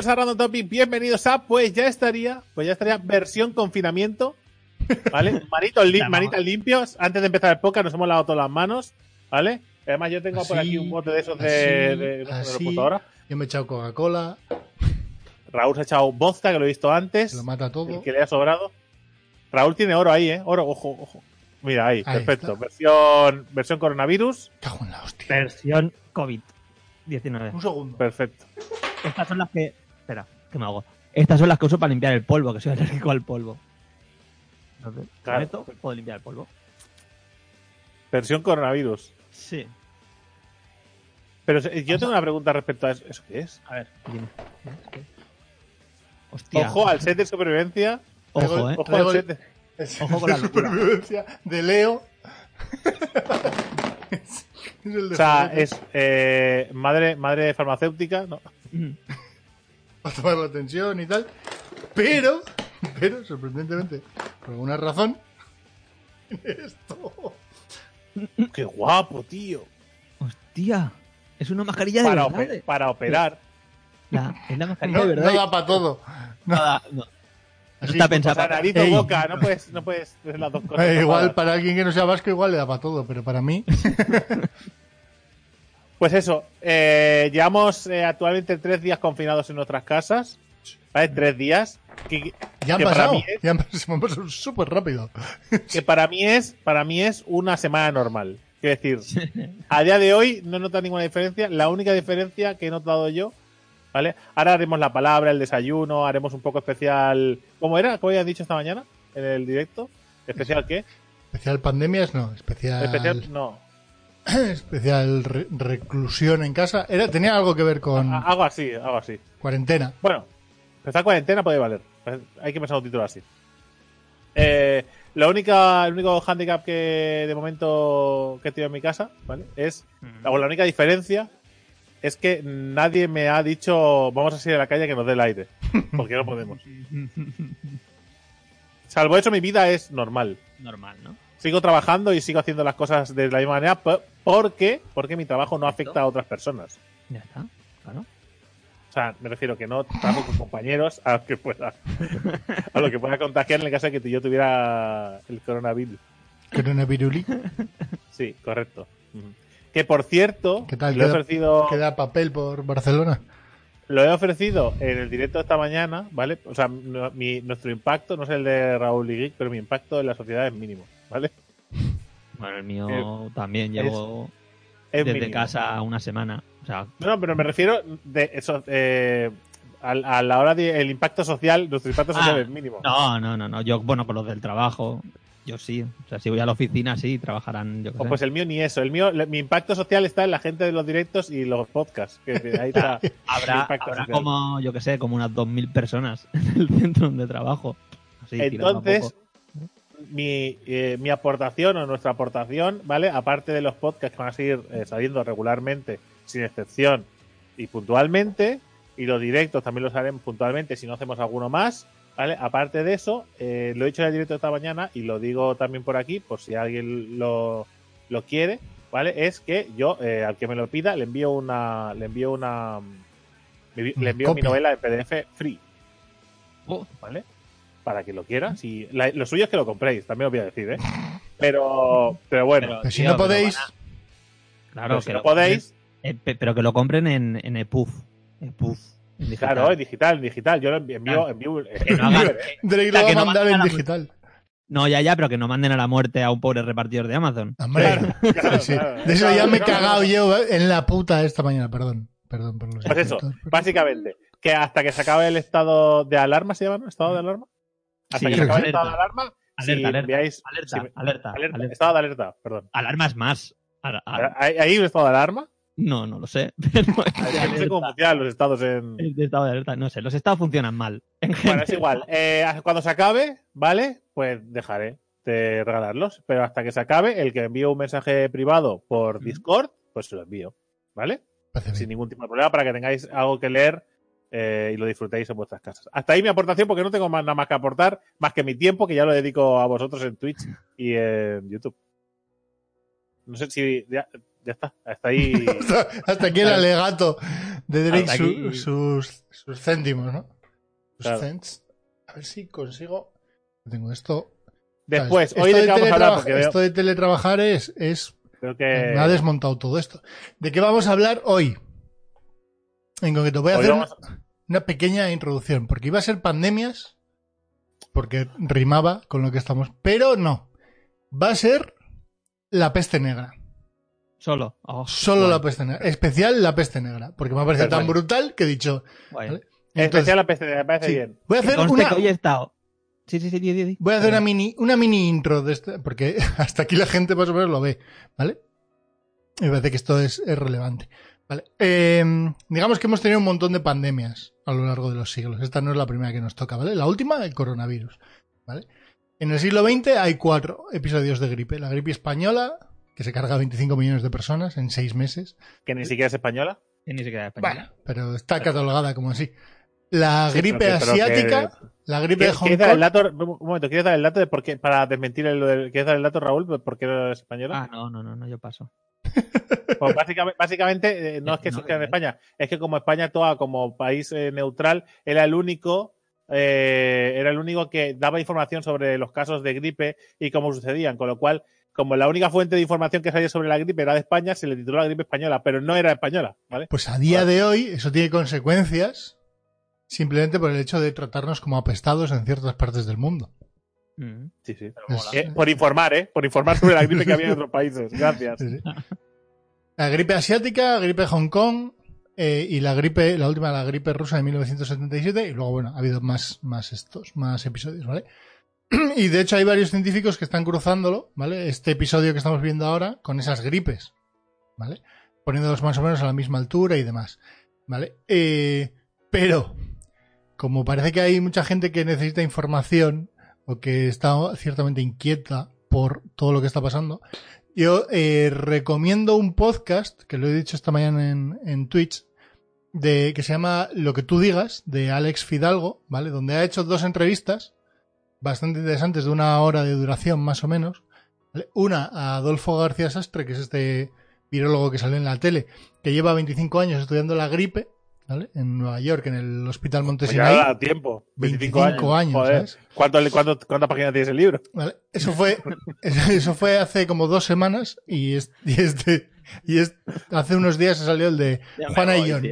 bienvenidos a Random Topic, bienvenidos a, pues ya estaría, pues ya estaría versión confinamiento, ¿vale? Manitos, li- manitas limpios, antes de empezar el podcast nos hemos lavado todas las manos, ¿vale? Además yo tengo por aquí un bote de esos de, así, de-. Yo me he echado Coca-Cola, Raúl se ha echado vodka, que lo he visto antes, se lo mata todo. el que le ha sobrado. Raúl tiene oro ahí, ¿eh? Oro, ojo, ojo. Mira ahí, Ahí perfecto. está. Versión, versión coronavirus, Cago en la hostia. Versión COVID-19. Un segundo. perfecto. Estas son las que. Espera, que me hago. Estas son las que uso para limpiar el polvo, que soy alérgico al polvo. Entonces, Claro. con esto puedo limpiar el polvo. Versión coronavirus. Sí. Pero eh, yo tengo una pregunta respecto a eso. ¿Eso qué es? A ver, dime. Hostia. Ojo al set de supervivencia. Ojo, eh. Ojo al set de... Ojo con la de supervivencia de Leo. es, es el de O sea, es eh, madre, madre farmacéutica, ¿no? Para tomar la tensión y tal. Pero, pero, sorprendentemente, por alguna razón, esto. ¡Qué guapo, tío! Hostia. Es una mascarilla de Para, verdad. ope- para operar. La- es la mascarilla No, de no verdad. da para todo. Nada, no. Así, está pensado para- nariz o boca, no puedes, no puedes las dos cosas. Eh, igual para alguien que no sea vasco, igual le da para todo, pero para mí. Pues eso, eh, llevamos eh, actualmente tres días confinados en nuestras casas. ¿Vale? Tres días. Que, Ya han que para pasado. mí es- Ya han pasado, se me han pasado súper rápido. que para mí es para mí es una semana normal. Quiero decir, a día de hoy no he notado ninguna diferencia. La única diferencia que he notado yo, ¿vale? Ahora haremos la palabra, el desayuno, haremos un poco especial. ¿Cómo era? ¿Cómo habían dicho esta mañana en el directo? ¿Especial qué? Especial pandemias, no. Especial. Especial, no. especial re- reclusión en casa. Era, tenía algo que ver con A- Algo así, algo así. cuarentena. Bueno, empezar cuarentena puede valer. Hay que pensar un título así. Eh, la única, el único handicap que de momento que he tenido en mi casa, ¿vale? Es, o la única diferencia es que nadie me ha dicho vamos a salir a la calle que nos dé el aire. Porque no podemos. Salvo eso, mi vida es normal. Normal, ¿no? Sigo trabajando y sigo haciendo las cosas de la misma manera po- porque, porque mi trabajo no afecta a otras personas. Ya está. Claro. O sea, me refiero que no trabajo con compañeros a lo que pueda, a lo que pueda contagiar en el caso de que yo tuviera el coronavirus. Coronaviruli. Sí, correcto. Que por cierto, ¿Qué tal? lo he ¿Queda, ofrecido, queda papel por Barcelona? lo he ofrecido en el directo de esta mañana, ¿vale? O sea, mi- nuestro impacto no es el de Raúl y Geek, pero mi impacto en la sociedad es mínimo, ¿vale? Bueno, el mío también llevo Es desde mínimo. casa una semana. O sea, No, pero me refiero de eso, eh, a, a la hora del impacto social, nuestro impacto social Ah, es mínimo. no, no, no, no. Yo, bueno, con los del trabajo, yo sí. O sea, si voy a la oficina, sí, trabajarán, yo qué O sé. pues el mío ni eso. El mío, mi impacto social está en la gente de los directos y los podcasts. Que ahí está. habrá, como, yo que sé, como unas 2.000 personas en el centro donde trabajo. Así, Entonces. Mi, eh, mi aportación o nuestra aportación, ¿vale? Aparte de los podcasts que van a seguir eh, saliendo regularmente, sin excepción y puntualmente, y los directos también los haremos puntualmente si no hacemos alguno más, ¿vale? Aparte de eso, eh, lo he dicho en el directo esta mañana y lo digo también por aquí, por si alguien lo, lo quiere, ¿vale? Es que yo, eh, al que me lo pida, le envío una. Le envío una. Le Una envío mi novela en PDF free. Oh, ¿vale? Para que lo quiera. Si, la- lo suyo es que lo compréis, también os voy a decir, ¿eh? Pero, pero bueno, Pero- Pero si tío, no podéis, claro, pero si que no lo podéis, eh, pe- pero que lo compren en, en EPUF. EPUF. en digital. claro, en digital, en digital. Yo lo envío, envío, Claro. envío- Que no hagan- Drake lo va que a mandar en digital. No, ya, ya, pero que no manden a la muerte a un pobre repartidor de Amazon. Hombre, Claro, sí. claro. de eso Claro, ya me he cagado yo en la puta esta mañana, perdón. Perdón por los Pues eso, básicamente, que hasta que se acabe el estado de alarma, ¿se llama? ¿Estado de alarma? Hasta Sí, que se acabe el alerta. estado de alarma, si Alerta, alerta, enviáis- Alerta, si me- alerta, alerta, alerta. estado de alerta, perdón. Alarmas más. Al- al- ¿Hay, un estado de alarma? no, no lo sé. Es No sé cómo alerta. funcionan los estados en... Es de estado de alerta. No sé, los estados funcionan mal. En Bueno, es igual. Eh, cuando se acabe, ¿vale? Pues dejaré de regalarlos. Pero hasta que se acabe, el que envíe un mensaje privado por. Discord, pues se lo envío. ¿Vale? Sin ningún tipo de problema para que tengáis algo que leer eh, y lo disfrutéis en vuestras casas. Hasta ahí mi aportación porque no tengo más, nada más que aportar, más que mi tiempo que ya lo dedico a vosotros en Twitch y en YouTube. No sé si ya, ya está. Hasta ahí. Hasta, hasta aquí el alegato de Drake su- sus, sus céntimos, ¿no? Sus Claro. cents. A ver si consigo. Tengo esto. Después, ¿sabes? hoy Esto de vamos a hablar, teletraba- porque veo, Esto de teletrabajar es, es creo que me ha desmontado todo esto. ¿De qué vamos a hablar hoy? En concreto, voy a hoy hacer vamos- una pequeña introducción, porque iba a ser pandemias, porque rimaba con lo que estamos, pero no. Va a ser la peste negra. Solo. Oh, Solo guay, la peste negra. Especial la peste negra, porque me ha parecido tan brutal que he dicho. especial la PC, me parece sí, bien. voy a Que hacer una, hoy he estado. Sí, sí, sí, voy a hacer una mini, una mini intro de este, porque hasta aquí la gente más o menos lo ve, ¿vale? Me parece que esto es, es relevante. ¿Vale? Eh, digamos que hemos tenido un montón de pandemias a lo largo de los siglos. Esta no es la primera que nos toca, ¿vale? La última, el coronavirus, ¿vale? En el siglo XX hay cuatro episodios de gripe. La gripe española, que se carga a 25 millones de personas en seis meses. Que ni siquiera es española. Y ni siquiera español. Bueno, pero está catalogada como así. La Sí, gripe pero que- pero que- asiática, la gripe de ¿Quieres Hong quieres dar el dato? Un momento, ¿quieres dar el dato de por qué, para desmentir el, del- ¿quieres dar el dato, Raúl, de por qué no es española? Ah, no, no, no, no, yo paso. Pues básicamente, básicamente, eh, no es que No, exista en no. España, es que como España toda como país eh, neutral, era el único eh, era el único que daba información sobre los casos de gripe y cómo sucedían, con lo cual, como la única fuente de información que salía sobre la gripe era de España, se le tituló la gripe española, pero no era española, ¿vale? Pues a día de hoy eso tiene consecuencias simplemente por el hecho de tratarnos como apestados en ciertas partes del mundo. Mm. Sí, sí. Es- Eh, por informar, ¿eh? Por informar sobre la gripe que había en otros países. Gracias. Sí, sí. La gripe asiática, la gripe de Hong Kong eh, y la gripe, la última, la gripe rusa de 1977 y luego, bueno, ha habido más, más estos, más episodios, ¿vale? Y de hecho hay varios científicos que están cruzándolo, ¿vale? Este episodio que estamos viendo ahora con esas gripes, ¿vale? Poniéndolos más o menos a la misma altura y demás, ¿vale? Eh, pero, como parece que hay mucha gente que necesita información o que está ciertamente inquieta por todo lo que está pasando, yo eh, recomiendo un podcast, que lo he dicho esta mañana en, Twitch, de, que se llama Lo que tú digas, de Alex Fidalgo, ¿vale? Donde ha hecho dos entrevistas bastante interesantes de una hora de duración más o menos. Una a Adolfo García Sastre, que es este virólogo que salió en la tele, que lleva 25 años estudiando la gripe, ¿vale? En Nueva York, en el Hospital Pues Montesinaí. ya da tiempo. 25, 25 años, Joder. ¿sabes? ¿Cuánto, le- cuánto- ¿Cuántas páginas tiene ese libro? ¿Vale? Eso fue, eso eso fue hace como dos semanas y, es- y este, y es, hace unos días se salió el de Ya Juana voy.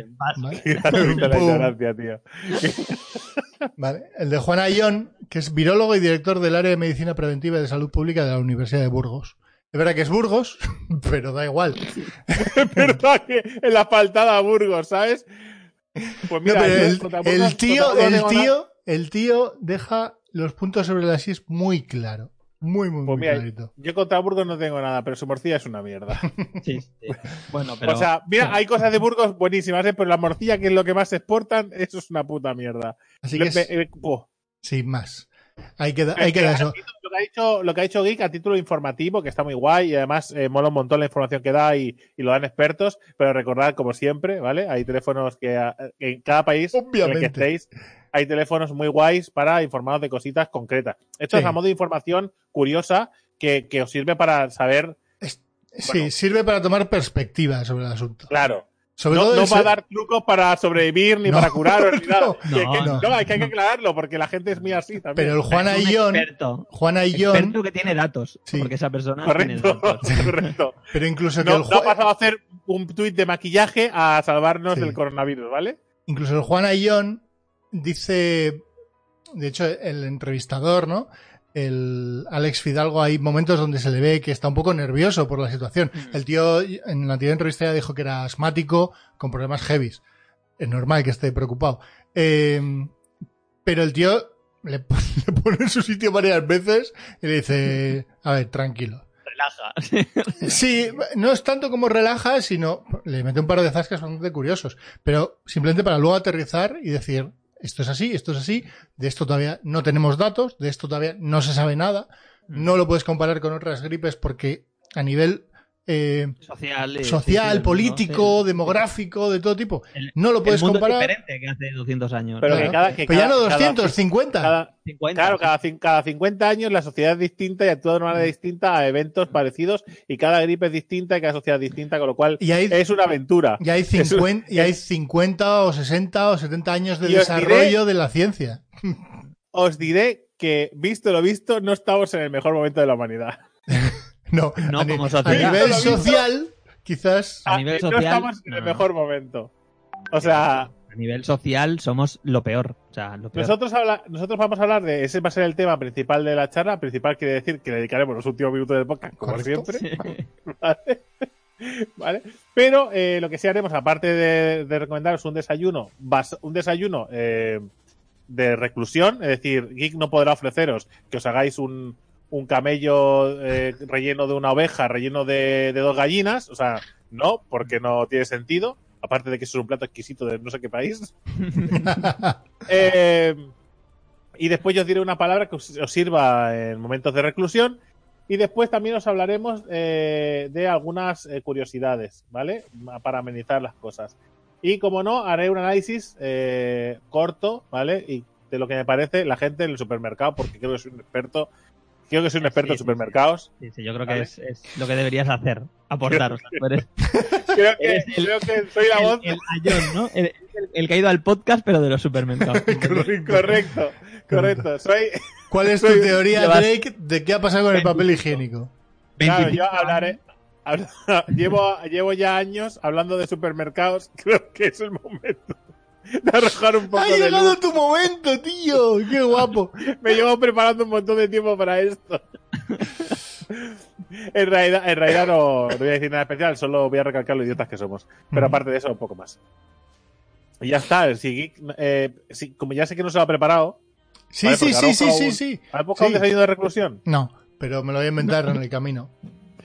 El de Juana Ion, que es virólogo y director del área de medicina preventiva y de salud pública de la Universidad de Burgos. Es verdad que es Burgos, pero da igual. Es verdad que en la faltada a Burgos, ¿sabes? Pues No, mira, el, tío, el tío, el tío deja los puntos sobre las is muy claro. Muy, muy, Pues muy mira, clarito. yo contra Burgos no tengo nada, pero su morcilla es una mierda. Sí, sí. Bueno, pero. o sea, mira, hay cosas de Burgos buenísimas, ¿eh? pero la morcilla, que es lo que más exportan, eso es una puta mierda. Así Le- que es, me- eh, sin más. Ahí queda, ahí queda eso. Lo que, ha dicho, lo que ha dicho Geek a título informativo, que está muy guay y además eh, mola un montón la información que da y, y lo dan expertos, pero recordad, como siempre, ¿vale? Hay teléfonos que eh, en cada país en el que estéis hay teléfonos muy guays para informaros de cositas concretas. Esto Sí. es a modo de información curiosa que, que os sirve para saber, Sí, Bueno. sirve para tomar perspectiva sobre el asunto. claro, Sobre no, todo no el va a dar trucos para sobrevivir ni No, para curar ni nada. no, Que- que- no, no, hay que, aclararlo porque la gente es muy así también. Pero el Juana un Ion, experto. Juana Experto que tiene datos. Sí. Porque esa persona Correcto, tiene datos. correcto. pero incluso que No, el no ha pasado a hacer un tuit de maquillaje a salvarnos Sí. del coronavirus, ¿vale? incluso el Juana Ion dice, de hecho, el entrevistador, ¿no? El Alex Fidalgo, hay momentos donde se le ve que está un poco nervioso por la situación. Mm. El tío en la anterior entrevista ya dijo que era asmático con problemas heavies. Es normal que esté preocupado. Eh, pero el tío le pone en su sitio varias veces y le dice, a ver, tranquilo. Relaja. Sí, no es tanto como relaja, sino le mete un par de zascas bastante curiosos. Pero simplemente para luego aterrizar y decir, esto es así, esto es así, de esto todavía no tenemos datos, de esto todavía no se sabe nada, no lo puedes comparar con otras gripes porque a nivel eh, Social, eh, sí, sí, social, mundo, político, sí. demográfico, de todo tipo. El- No lo puedes el mundo comparar. es diferente que hace 200 años. Pero ¿no? que cada, que Pero ya cada- no cada- 200, 50. cada- 50. Claro, cada, cada 50 años la sociedad es distinta y actúa de una manera distinta a eventos parecidos y cada gripe es distinta y cada sociedad es distinta, con lo cual Y hay, es una aventura. y hay, es un- 50, y hay 50 o 60 o 70 años de desarrollo de la ciencia. Os diré que, visto lo visto, no estamos en el mejor momento de la humanidad. No, No a, ni- como a sociedad. nivel lo visto. social, quizás. A nivel no estamos en el mejor momento. O sea, A nivel social somos lo peor. O sea, lo peor. nosotros, habla- nosotros vamos a hablar de, ese va a ser el tema principal de la charla. Principal quiere decir que le dedicaremos los últimos minutos del podcast, como Correcto. siempre. ¿Vale? ¿Vale? Pero eh, lo que sí haremos, aparte de, de recomendaros un desayuno, un desayuno eh, de reclusión, es decir, Geek no podrá ofreceros que os hagáis un, un camello eh, relleno de una oveja, relleno de, de dos gallinas, o sea, no, porque no tiene sentido, aparte de que eso es un plato exquisito de no sé qué país. Eh, y después yo os diré una palabra que os, os sirva en momentos de reclusión. Y después también os hablaremos eh, de algunas curiosidades, ¿vale? Para amenizar las cosas. Y como no, haré un análisis corto, ¿vale? Y de lo que me parece la gente en el supermercado, porque creo que soy un experto. Creo que soy un experto Sí, en sí, supermercados. Sí, sí, yo creo que es, es lo que deberías hacer. Aportar. o sea, tú eres Creo que, Eres el- creo que soy la voz. el, el Ayón, ¿no? El, el- el que ha ido al podcast, pero de los supermercados. Correcto, correcto. Soy, ¿Cuál es tu Soy- teoría, Drake, de qué ha pasado con el papel higiénico? Claro, 25 yo hablaré. habla- llevo, llevo ya años hablando de supermercados. Creo que es el momento de arrojar un poco ¡Ha de llegado luz. tu momento, tío! ¡Qué guapo! Me llevo preparando un montón de tiempo para esto. En realidad, en realidad no, no voy a decir nada especial, solo voy a recalcar lo idiotas que somos. Pero aparte de eso, un poco más. Y ya está. Si, Geek, eh, si- como ya sé que no se lo ha preparado, Sí, Vale, sí, sí, sí, sí, un- sí. ¿has buscado un Sí. desayuno de reclusión? No, pero me lo voy a inventar en el camino.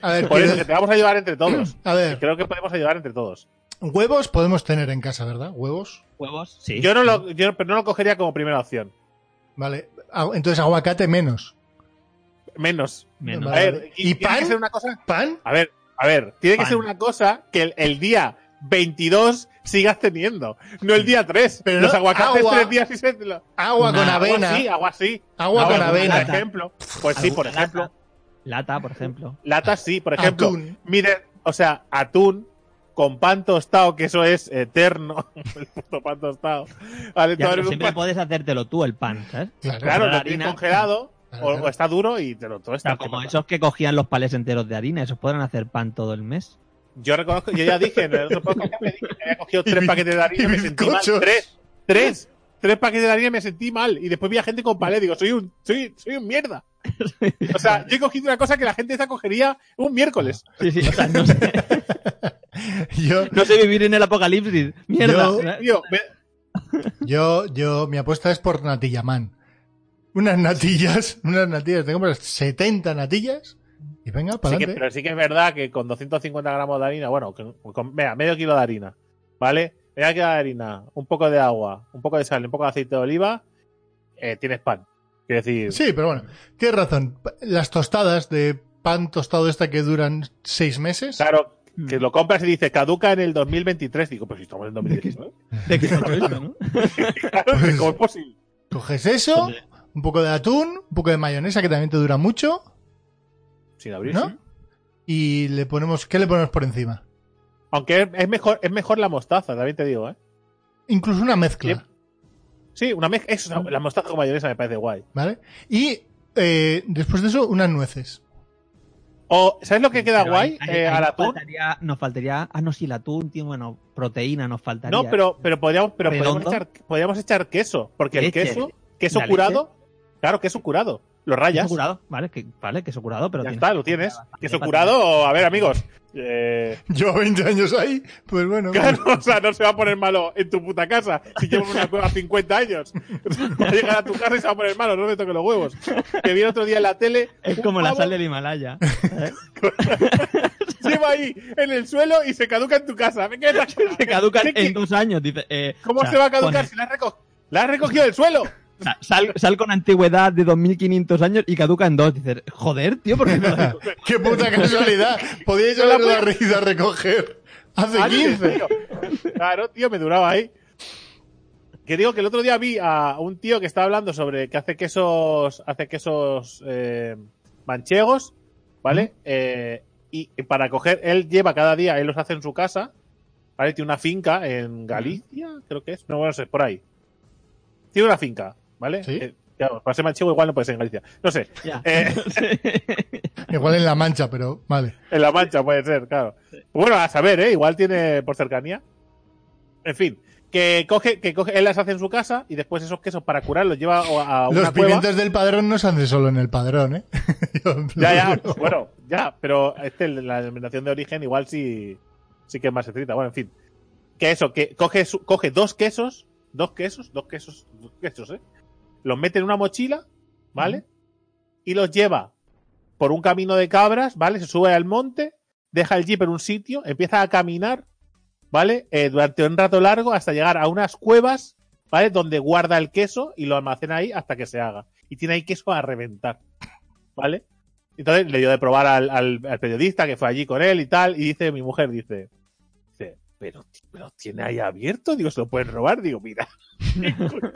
A ver, Por eso, que te vamos a ayudar entre todos. a ver, Creo que podemos ayudar entre todos. huevos podemos tener en casa, ¿verdad? Huevos. Sí. Yo no lo, yo, pero no lo cogería como primera opción. Vale. Ah, Entonces aguacate menos. Menos. Menos. A ver, ¿Y y, tiene pan? que ser una cosa. ¿Pan? A ver, a ver, tiene que ser una cosa que el, el día 22 sigas teniendo, no el día 3. Pero Los aguacates agua. tres días y se. lo- Agua con agua avena. Agua sí, agua sí. Agua Agua con avena. Por ejemplo. Pues sí, por ejemplo. Lata, Lata, por ejemplo. Latas sí, por ejemplo. Atún. Mire, o sea, atún con pan tostado, que eso es eterno. el puto pan tostado. Vale, Ya, pero siempre pan- puedes hacértelo tú el pan, ¿sabes? Claro. Claro, la lo tienes harina- congelado. Claro, o, claro. o está duro y te lo todo está sea, como esos que cogían los palés enteros de harina, esos podrán hacer pan todo el mes. Yo reconozco, yo ya dije en el otro podcast que me dije que había cogido tres paquetes de harina y me sentí mal. Tres, tres, tres paquetes de harina y me sentí mal. Y después vi a gente con palé, digo, soy un, soy, soy un mierda. O sea, yo he cogido una cosa que la gente esa cogería un miércoles. Sí, sí, o sea, no sé, Yo, no sé vivir en el apocalipsis. Mierda. Yo- ¿sabes? Tío, me- yo, yo, mi apuesta es por Natillaman. Unas natillas, unas natillas, tengo por 70 natillas y venga, para sí que, pero sí que es verdad que con 250 gramos de harina, bueno, con, con- venga, medio kilo de harina, ¿vale? Medio kilo de harina, un poco de agua, un poco de sal, y un poco de aceite de oliva, eh, tienes pan. Quiero decir, Sí, pero bueno, tienes razón. Las tostadas de pan tostado esta que duran seis meses. claro, que lo compras y dices, caduca en el 2023. Digo, pues si estamos en el 2019. ¿De qué no? Claro, Pues- ¿cómo es posible? Coges eso, un poco de atún, un poco de mayonesa que también te dura mucho, Sin abrir, ¿no? sí. Y le ponemos, ¿qué le ponemos por encima? Aunque es, mejor, es mejor la mostaza, también te digo, ¿eh? Incluso una mezcla, Sí. Una mezcla. Eso, la mostaza con mayonesa me parece guay. ¿vale? Y eh, después de eso, unas nueces. O, ¿sabes lo que queda Pero guay? ahí- Eh, ahí al nos atún. faltaría, nos faltaría. Ah, no, sí, el atún, tío, bueno, proteína nos faltaría. No, pero, pero podríamos, pero podríamos echar, podríamos echar queso. Porque el Leche. queso, queso ¿La curado, claro, queso curado. Lo rayas. Queso curado, vale, que, vale, queso curado, pero Ya tienes- está, lo tienes. Queso curado, a ver, amigos. Eh, Yo 20 años ahí, pues bueno. claro, o sea, no se va a poner malo en tu puta casa si llevas una cueva 50 años. Va a llegar a tu casa y se va a poner malo, no me toques los huevos. Que vi el otro día en la tele. Es como la sal del Himalaya. Lleva ahí en el suelo y se caduca en tu casa. ¿Qué, Se caducan ¿Qué- qué- en dos años. Dice, eh, ¿Cómo o sea, se va a caducar pone- si la has, reco- la has recogido del suelo? Sea, sal, sal con antigüedad de 2500 años y caduca en dos. Dices, joder, tío, ¿por qué me lo digo? ¡Qué puta casualidad! Podíais haberlo ido a recoger hace Antes, 15. tío. Claro, tío, me duraba ahí. Que digo que el otro día vi a un tío que estaba hablando sobre que hace quesos, hace quesos eh, manchegos, ¿vale? Eh, y, y para coger, él lleva cada día, él los hace en su casa, ¿vale? Tiene una finca en Galicia, creo que es, no, bueno, no sé, por ahí. Tiene una finca, ¿vale? ¿Sí? Eh, claro, para ser manchego igual no puede ser en Galicia. No sé, Ya. Eh, Igual en La Mancha, pero vale. En la mancha puede ser, claro. Bueno, a saber, ¿eh? Igual tiene por cercanía. En fin, que coge, que coge, él las hace en su casa y después esos quesos para curar los lleva a una Los cueva. pimientos del padrón no se hacen solo en el padrón, ¿eh? Ya, ya, bueno, ya, pero este, la denominación de origen igual sí, sí que es más estricta. Bueno, en fin. Que eso, que coge, coge dos quesos, dos quesos, dos quesos, dos quesos, ¿eh? Los mete en una mochila, ¿vale? Y los lleva por un camino de cabras, ¿vale? Se sube al monte, deja el jeep en un sitio, empieza a caminar, ¿vale? Eh, durante un rato largo hasta llegar a unas cuevas, ¿vale? Donde guarda el queso y lo almacena ahí hasta que se haga. Y tiene ahí queso a reventar, ¿vale? Entonces le dio de probar al, al- al periodista que fue allí con él y tal, y dice, mi mujer dice, pero, pero tiene ahí abierto, digo, se lo pueden robar, digo, mira, ¿qué coño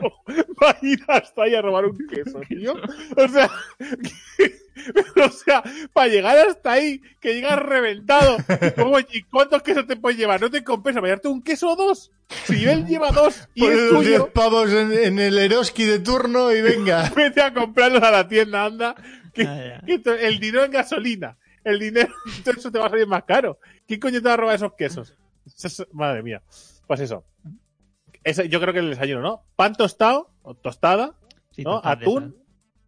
va a ir hasta ahí a robar un queso, tío? O sea, o sea, para llegar hasta ahí, que llegas reventado, ¿cómo- ¿y cuántos quesos te puedes llevar? ¿No te compensa para llevarte un queso o dos? Si él lleva dos y Pones es los 10 tuyo, pavos en, en el Eroski de turno y venga. vete a comprarlos a la tienda, anda, que, to- el dinero en gasolina, el dinero, todo eso te va a salir más caro. ¿Quién coño te va a robar esos quesos? Madre mía. Pues eso. Ese, yo creo que el desayuno, ¿no? Pan tostado, o tostada, Sí, ¿no? Atún,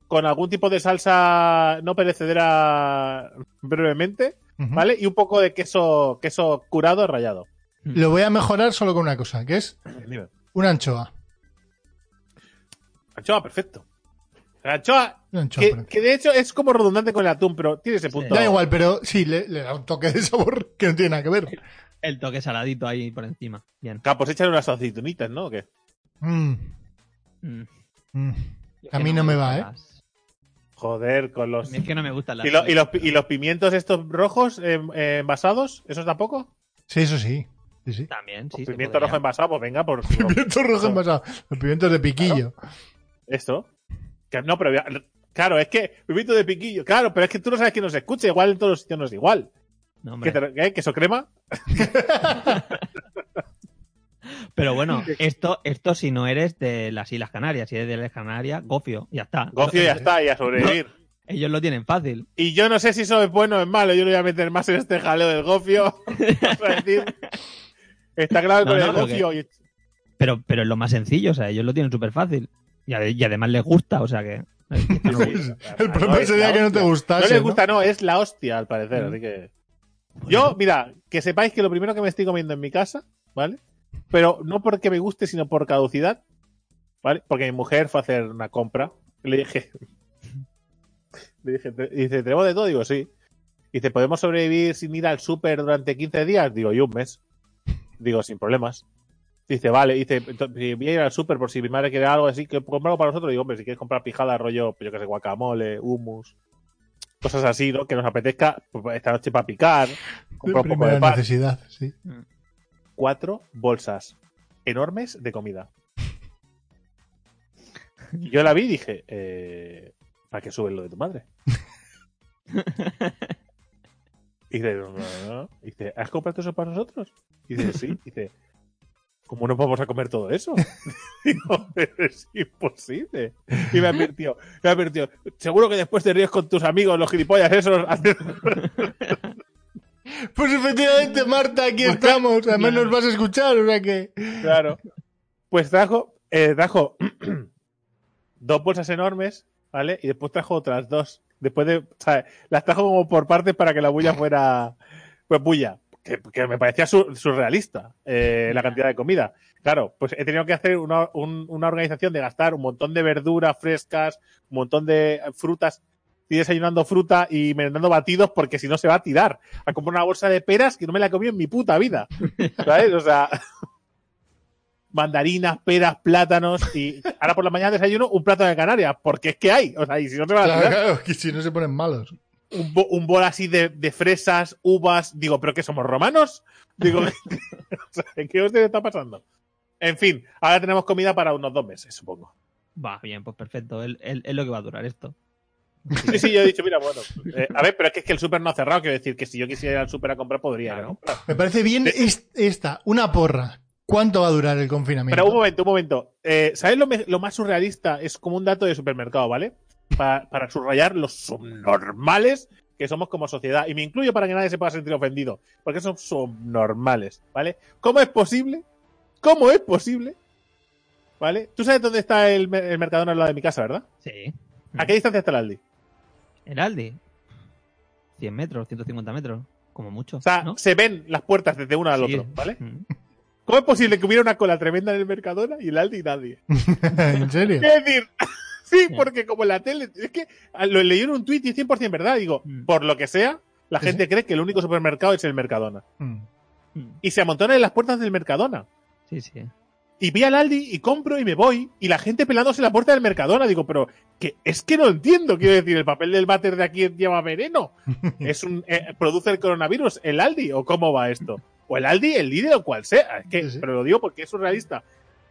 con algún tipo de salsa no perecedera brevemente. ¿vale? Y un poco de queso, queso curado rallado. Lo voy a mejorar solo con una cosa, que es una anchoa. Anchoa, perfecto. La anchoa, que, de hecho es como redundante con el atún, pero tiene ese punto. Da igual, pero sí, le, le da un toque de sabor que no tiene nada que ver. El toque saladito ahí por encima. Bien. Claro, pues échale unas aceitunitas, ¿no? ¿O qué? Mm, Mm. mm. A mí no me va, ¿eh? las- Joder, con A los... mí es que no me gustan las. ¿Y, lo- y los, y los pimientos estos rojos eh, eh, envasados? ¿Esos tampoco? Sí, eso sí. Sí, sí. También, sí. Pimiento rojo envasado, pues venga, por Pimiento rojo envasado. Los pimientos de piquillo. esto. Que no, pero claro, es que pimiento de piquillo, claro, pero es que tú no sabes que nos escucha, igual en todos los sitios no es igual. No, ¿Qué te- qué? ¿Queso crema? Pero bueno, esto, esto si no eres de las Islas Canarias, si eres de las Canarias, gofio, ya está. Gofio ya está, y a sobrevivir. Ellos lo tienen fácil. Y yo no sé si eso es bueno o es malo, yo no voy a meter más en este jaleo del gofio. Decir. Está claro No, con no, el gofio. Pero, pero es lo más sencillo, o sea, ellos lo tienen súper fácil. Y, ade- y además les gusta, o sea que. El problema es sería que no te gustase. No les ¿no? gusta, no, es la hostia al parecer, así que. Yo, mira, que sepáis que lo primero que me estoy comiendo en mi casa, ¿vale? Pero no porque me guste, sino por caducidad, ¿vale? Porque mi mujer fue a hacer una compra. Y le dije. Le dije, "Te- dice, ¿tenemos de todo? Digo, sí. Dice, ¿podemos sobrevivir sin ir al súper durante 15 días? Digo, y un mes. Digo, sin problemas. Dice, vale, dice, "Ento- si voy a ir al súper por si mi madre quiere algo así, que comprarlo para nosotros. Digo, hombre, si quieres comprar pijada, rollo, pues yo que sé, guacamole, hummus, cosas así, ¿no? Que nos apetezca pues, esta noche para picar. Comprar un poco de pan. necesidad, sí. Cuatro bolsas enormes de comida. Y yo la vi y dije, eh, ¿para qué subes lo de tu madre? Y dice, no, no, no. Y dice, ¿has comprado eso para nosotros? Y dice, sí. Y dice, ¿cómo nos vamos a comer todo eso? Digo, pero es imposible. Y me advirtió, me advirtió, seguro que después te ríes con tus amigos, los gilipollas esos. Pues efectivamente, Marta, aquí estamos. Además nos vas a escuchar, o sea que... Claro. Pues trajo, eh, trajo dos bolsas enormes, ¿vale? Y después trajo otras dos. Después de, o sea, las trajo como por partes para que la bulla fuera, pues bulla. Que, que me parecía sur- surrealista eh, la cantidad de comida. Claro, pues he tenido que hacer una, un- una organización de gastar un montón de verduras frescas, un montón de frutas. Estoy desayunando fruta y merendando batidos porque si no se va a tirar. A comprar una bolsa de peras que no me la he comido en mi puta vida. ¿Sabes? O sea, mandarinas, peras, plátanos y ahora por la mañana desayuno un plato de Canarias, porque es que hay, o sea, y si no se va a Claro, tirar, claro, que si no se ponen malos. Un, bo- un bol así de, de fresas, uvas, digo, ¿pero qué somos romanos? Digo, sea, ¿qué os está pasando? En fin, ahora tenemos comida para unos dos meses, supongo. Va, bien, pues perfecto. Es, lo que va a durar esto. Sí, sí, yo he dicho, mira, bueno, eh, a ver, pero es que, es que el súper no ha cerrado, quiero decir que si yo quisiera ir al súper a comprar podría. Claro. ¿no? Me parece bien es- esta, una porra. ¿Cuánto va a durar el confinamiento? Pero un momento, un momento. Eh, ¿Sabes lo, lo más surrealista? Es como un dato de supermercado, ¿vale? Pa- para subrayar los subnormales que somos como sociedad. Y me incluyo para que nadie se pueda sentir ofendido. Porque son subnormales, ¿vale? ¿Cómo es posible? ¿Cómo es posible? ¿Vale? Tú sabes dónde está el, el Mercadona al lado de mi casa, ¿verdad? Sí. ¿A qué distancia está el Aldi? El Aldi. 100 metros, 150 metros. Como mucho. O sea, ¿no? se ven las puertas desde uno al Sí. otro, ¿vale? Mm. ¿Cómo es posible que hubiera una cola tremenda en el Mercadona y el Aldi y nadie? ¿En serio? Es decir, sí, porque como la tele, es que lo leí en un tuit y es 100% verdad. Digo, Mm. por lo que sea, la Sí, gente cree que el único supermercado es el Mercadona. Mm. Y se amontonan en las puertas del Mercadona. Sí, sí. Y vi al Aldi y compro y me voy. Y la gente pelándose en la puerta del Mercadona. Digo, pero que es que no entiendo. Quiero decir, el papel del váter de aquí lleva veneno. Es un eh, produce el coronavirus, el Aldi, o cómo va esto. O el Aldi, el líder o cual sea. Es que, Sí, sí. pero lo digo porque es surrealista.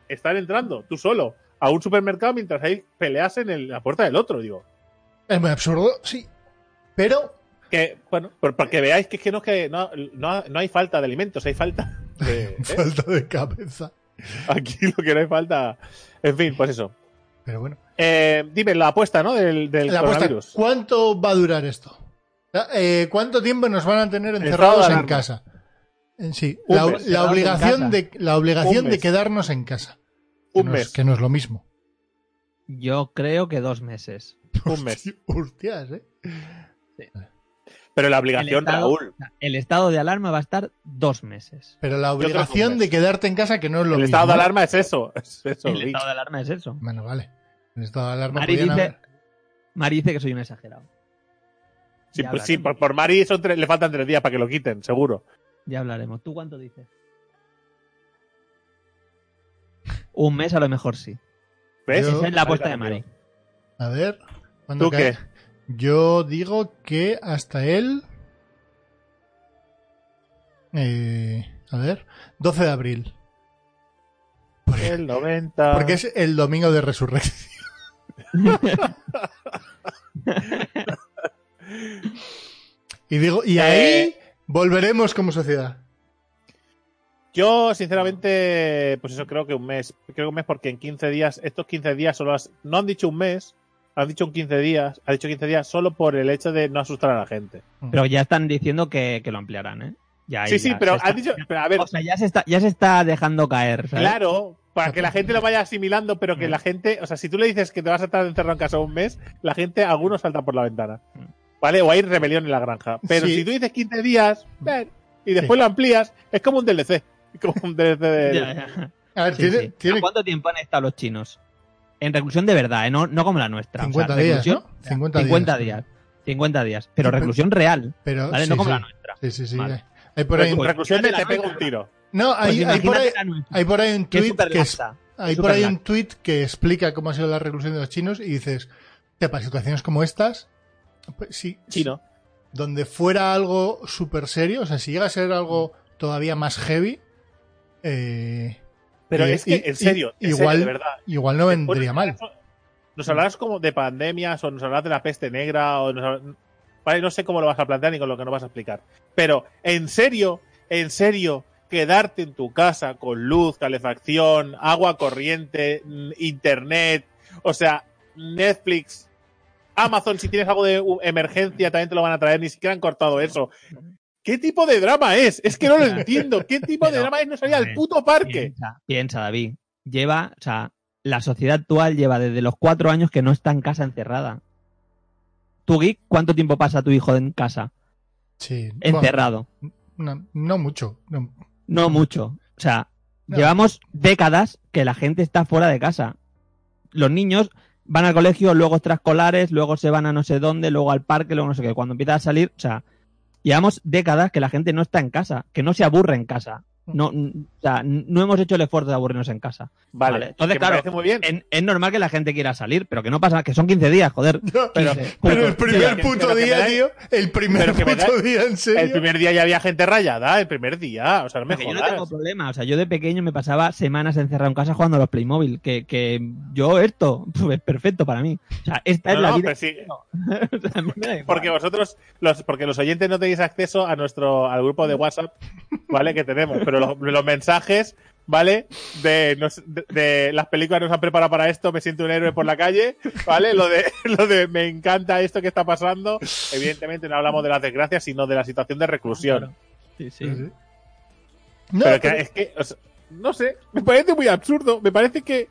Estar entrando tú solo a un supermercado mientras hay peleas en el- la puerta del otro. Digo, Es muy absurdo, sí. Pero que, bueno, para que veáis que es que no, que no, no, no hay falta de alimentos, hay falta de. ¿eh? falta de cabeza. Aquí lo que no hay falta. En fin, pues eso. Pero bueno. Eh, dime, la apuesta, ¿no? Del, del La apuesta, coronavirus. ¿cuánto va a durar esto? Eh, ¿Cuánto tiempo nos van a tener encerrados en casa? En sí, la, obligación, de, la obligación de quedarnos en casa. Un que no es- mes. que no es lo mismo. Yo creo que dos meses. Un mes. Hostias, ¿eh? Pero la El obligación, estado, Raúl. el estado de alarma va a estar dos meses. Pero la obligación de mes. quedarte en casa, que no es lo El mismo. estado de alarma es eso. Es eso, el estado de alarma es eso. Bueno, vale. El estado de alarma Mari dice, haber- Mari dice que soy un exagerado. Sí, pues sí, por, por Mari son tres- le faltan tres días para que lo quiten, seguro. Ya hablaremos. ¿Tú cuánto dices? Un mes a lo mejor sí. ¿Ves? Yo- Esa es la apuesta de Mari. A ver. ¿cuándo ¿Tú cae? qué? Yo digo que hasta el. eh, a ver. 12 de abril. El 90. Porque es el domingo de resurrección. y digo, y ahí Eh. volveremos como sociedad. Yo, sinceramente, pues eso creo que un mes. Creo que un mes porque en 15 días, estos 15 días solo has- no han dicho un mes, han dicho un 15 días, ha dicho 15 días solo por el hecho de no asustar a la gente. Pero ya están diciendo que, que lo ampliarán, ¿eh? Ya, sí, sí, pero han dicho, pero a ver, O sea, ya se está, ya se está dejando caer. ¿sabes? claro, para que la gente lo vaya asimilando, pero que la gente, o sea, si tú le dices que te vas a estar encerrado en casa un mes, la gente, algunos saltan por la ventana. ¿Vale? O hay rebelión en la granja. Pero Sí. si tú dices 15 días, ven, y después lo amplías, es como un DLC. Como un DLC de... Ya, ya. A ver, Sí, tiene, sí. tiene ¿A ¿Cuánto tiempo han estado los chinos? En reclusión de verdad, ¿eh? no, no como la nuestra. O sea, 50 días, ¿no? 50, 50 días. días. 50 días. Pero Sí, pero- reclusión real, Pero, ¿vale? sí, no como sí. la nuestra. Sí, sí, sí. Vale. Hay por ahí, Reclu- Pues reclusión te pega un tiro. no, Pues hay, por ahí, la nuestra, hay por ahí un tweet que es- laxa. Hay Es por ahí superlax. un tweet que explica cómo ha sido la reclusión de los chinos y dices, "Hostia, para situaciones como estas, pues sí, Chino. donde fuera algo súper serio, o sea, si llega a ser algo todavía más heavy, eh, Pero y- es que, y- en serio, y- en igual, serio, de verdad. igual no vendría mal. Nos hablarás como de pandemias o nos hablarás de la peste negra o nos Vale, no sé cómo lo vas a plantear ni con lo que no vas a explicar. Pero, en serio, en serio, quedarte en tu casa con luz, calefacción, agua corriente, mm, internet, o sea, Netflix, Amazon, si tienes algo de emergencia, también te lo van a traer, ni siquiera han cortado eso. ¿Qué tipo de drama es? Es que no lo entiendo. ¿Qué tipo de drama es no salir al puto parque? Piensa, piensa, David. Lleva, o sea, la sociedad actual lleva desde los cuatro años que no está en casa encerrada. ¿Tu geek cuánto tiempo pasa tu hijo en casa? Sí, Encerrado. bueno, no, no mucho. no. No mucho. O sea, No. llevamos décadas que la gente está fuera de casa. Los niños van al colegio, luego extraescolares, luego se van a no sé dónde, luego al parque, luego no sé qué. Cuando empieza a salir, o sea, llevamos décadas que la gente no está en casa, que no se aburre en casa. No, o sea, no hemos hecho el esfuerzo de aburrirnos en casa. Vale, Vale, entonces, claro, muy bien. En- es normal que la gente quiera salir, pero que no pasa, que son 15 días, joder. No, Pero- 15. pero el primer que- puto pero que día, tío. El primer pero puto día, en serio. El primer día ya había gente rayada, el primer día. O sea, no me yo no tengo problema. O sea, yo de pequeño me pasaba semanas encerrado en casa jugando a los Playmobil. Que, que yo esto pues, es perfecto para mí. O sea, esta No, es la vida. pero sí, O sea, porque vosotros, los, porque los oyentes no tenéis acceso a nuestro, al grupo de WhatsApp, ¿vale? Que tenemos, pero los, los mensajes, ¿vale? De, nos- de, de las películas nos han preparado para esto, me siento un héroe por la calle, ¿vale? Lo de, lo de me encanta esto que está pasando. Evidentemente no hablamos de las desgracias, sino de la situación de reclusión. Sí, sí. Sí. No, pero que pero- es que, o sea, no sé, me parece muy absurdo. Me parece que.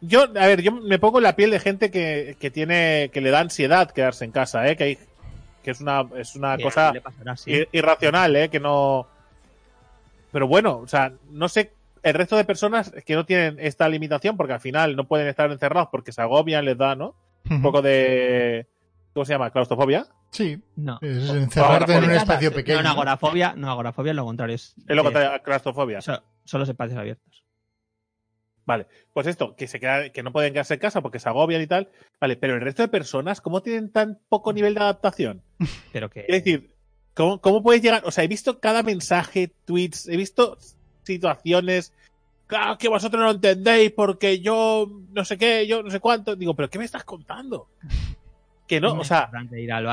Yo, a ver, yo me pongo en la piel de gente que, que tiene, que le da ansiedad quedarse en casa, ¿eh? Que, hay, que es una, es una cosa le pasará, sí. ir- irracional, ¿eh? Que no. Pero bueno, o sea, no sé. El resto de personas que no tienen esta limitación, porque al final no pueden estar encerrados porque se agobian, les da, ¿no? Un poco de. ¿Cómo se llama? ¿Claustrofobia? Sí, No. es encerrarte en un espacio No, pequeño. no, agorafobia, no, agorafobia es lo contrario. Es, Es lo eh, contrario a claustrofobia. so- son los espacios abiertos. Vale, pues esto, que se queda, que no pueden quedarse en casa porque se agobian y tal. Vale, pero el resto de personas, ¿cómo tienen tan poco nivel de adaptación? Pero que. Es decir, ¿cómo, cómo puedes llegar? O sea, he visto cada mensaje, tweets, he visto situaciones. Claro que vosotros no lo entendéis porque yo no sé qué, yo no sé cuánto. Digo, ¿pero qué me estás contando? Que no, o sea,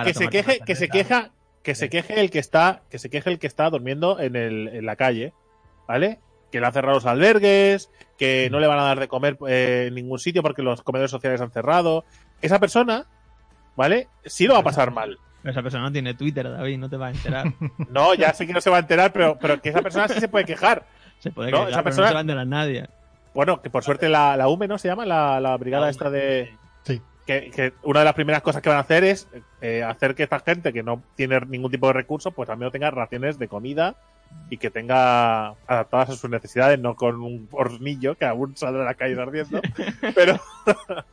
que se queje, que se queja, que se queje el que está, que se queje el que está durmiendo en el, en la calle, ¿vale? Que le han cerrado los albergues, que no le van a dar de comer eh, en ningún sitio porque los comedores sociales han cerrado. Esa persona, ¿vale? Sí lo va a pasar mal. Esa persona no tiene Twitter, David, no te va a enterar. No, ya sé que no se va a enterar, pero, pero que esa persona sí se puede quejar. Se puede No, quejar, esa pero persona- no se va a enterar nadie. Bueno, que por suerte la, la UME, ¿no? Se llama la, la brigada La esta de. Sí. Que, que una de las primeras cosas que van a hacer es eh, hacer que esta gente que no tiene ningún tipo de recursos, pues también tenga raciones de comida y que tenga adaptadas a sus necesidades, no con un hornillo que aún saldrá a la calle ardiendo. pero,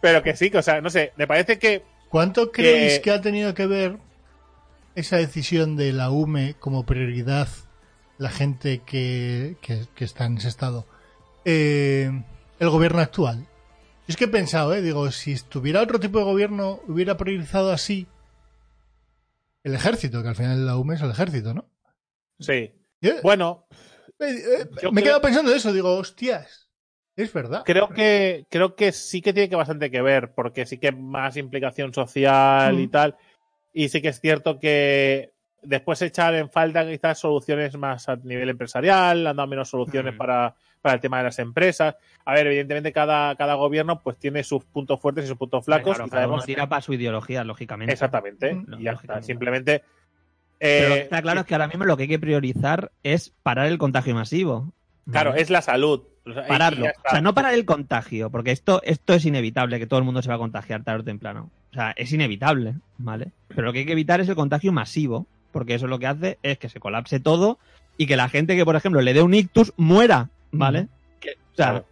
pero que sí, que, o sea, no sé, me parece que ¿Cuánto creéis que- que ha tenido que ver esa decisión de la UME como prioridad la gente que, que- que está en ese estado? Eh, el gobierno actual. Es que he pensado, ¿eh? digo, si estuviera otro tipo de gobierno, hubiera priorizado así el ejército, que al final la UME es el ejército, ¿no? sí. Eh, Bueno, eh, eh, me he quedado pensando eso, digo, hostias, es verdad. creo que creo que sí que tiene que bastante que ver, porque sí que hay más implicación social y Mm. tal. Y sí que es cierto que después echar en falta quizás soluciones más a nivel empresarial, han dado menos soluciones Mm. para, para el tema de las empresas. A ver, evidentemente cada, cada gobierno pues tiene sus puntos fuertes y sus puntos flacos Claro, y cada uno tira para su ideología, lógicamente. exactamente Mm. y ya está. Lógicamente. Simplemente Pero eh, está claro es que ahora mismo lo que hay que priorizar es parar el contagio masivo. Claro, es la salud. Pararlo. O sea, no parar el contagio, porque esto, esto es inevitable, que todo el mundo se va a contagiar tarde o temprano. O sea, es inevitable, ¿vale? Pero lo que hay que evitar es el contagio masivo, porque eso lo que hace es que se colapse todo y que la gente que, por ejemplo, le dé un ictus muera, ¿vale? Que- o, sea, Claro.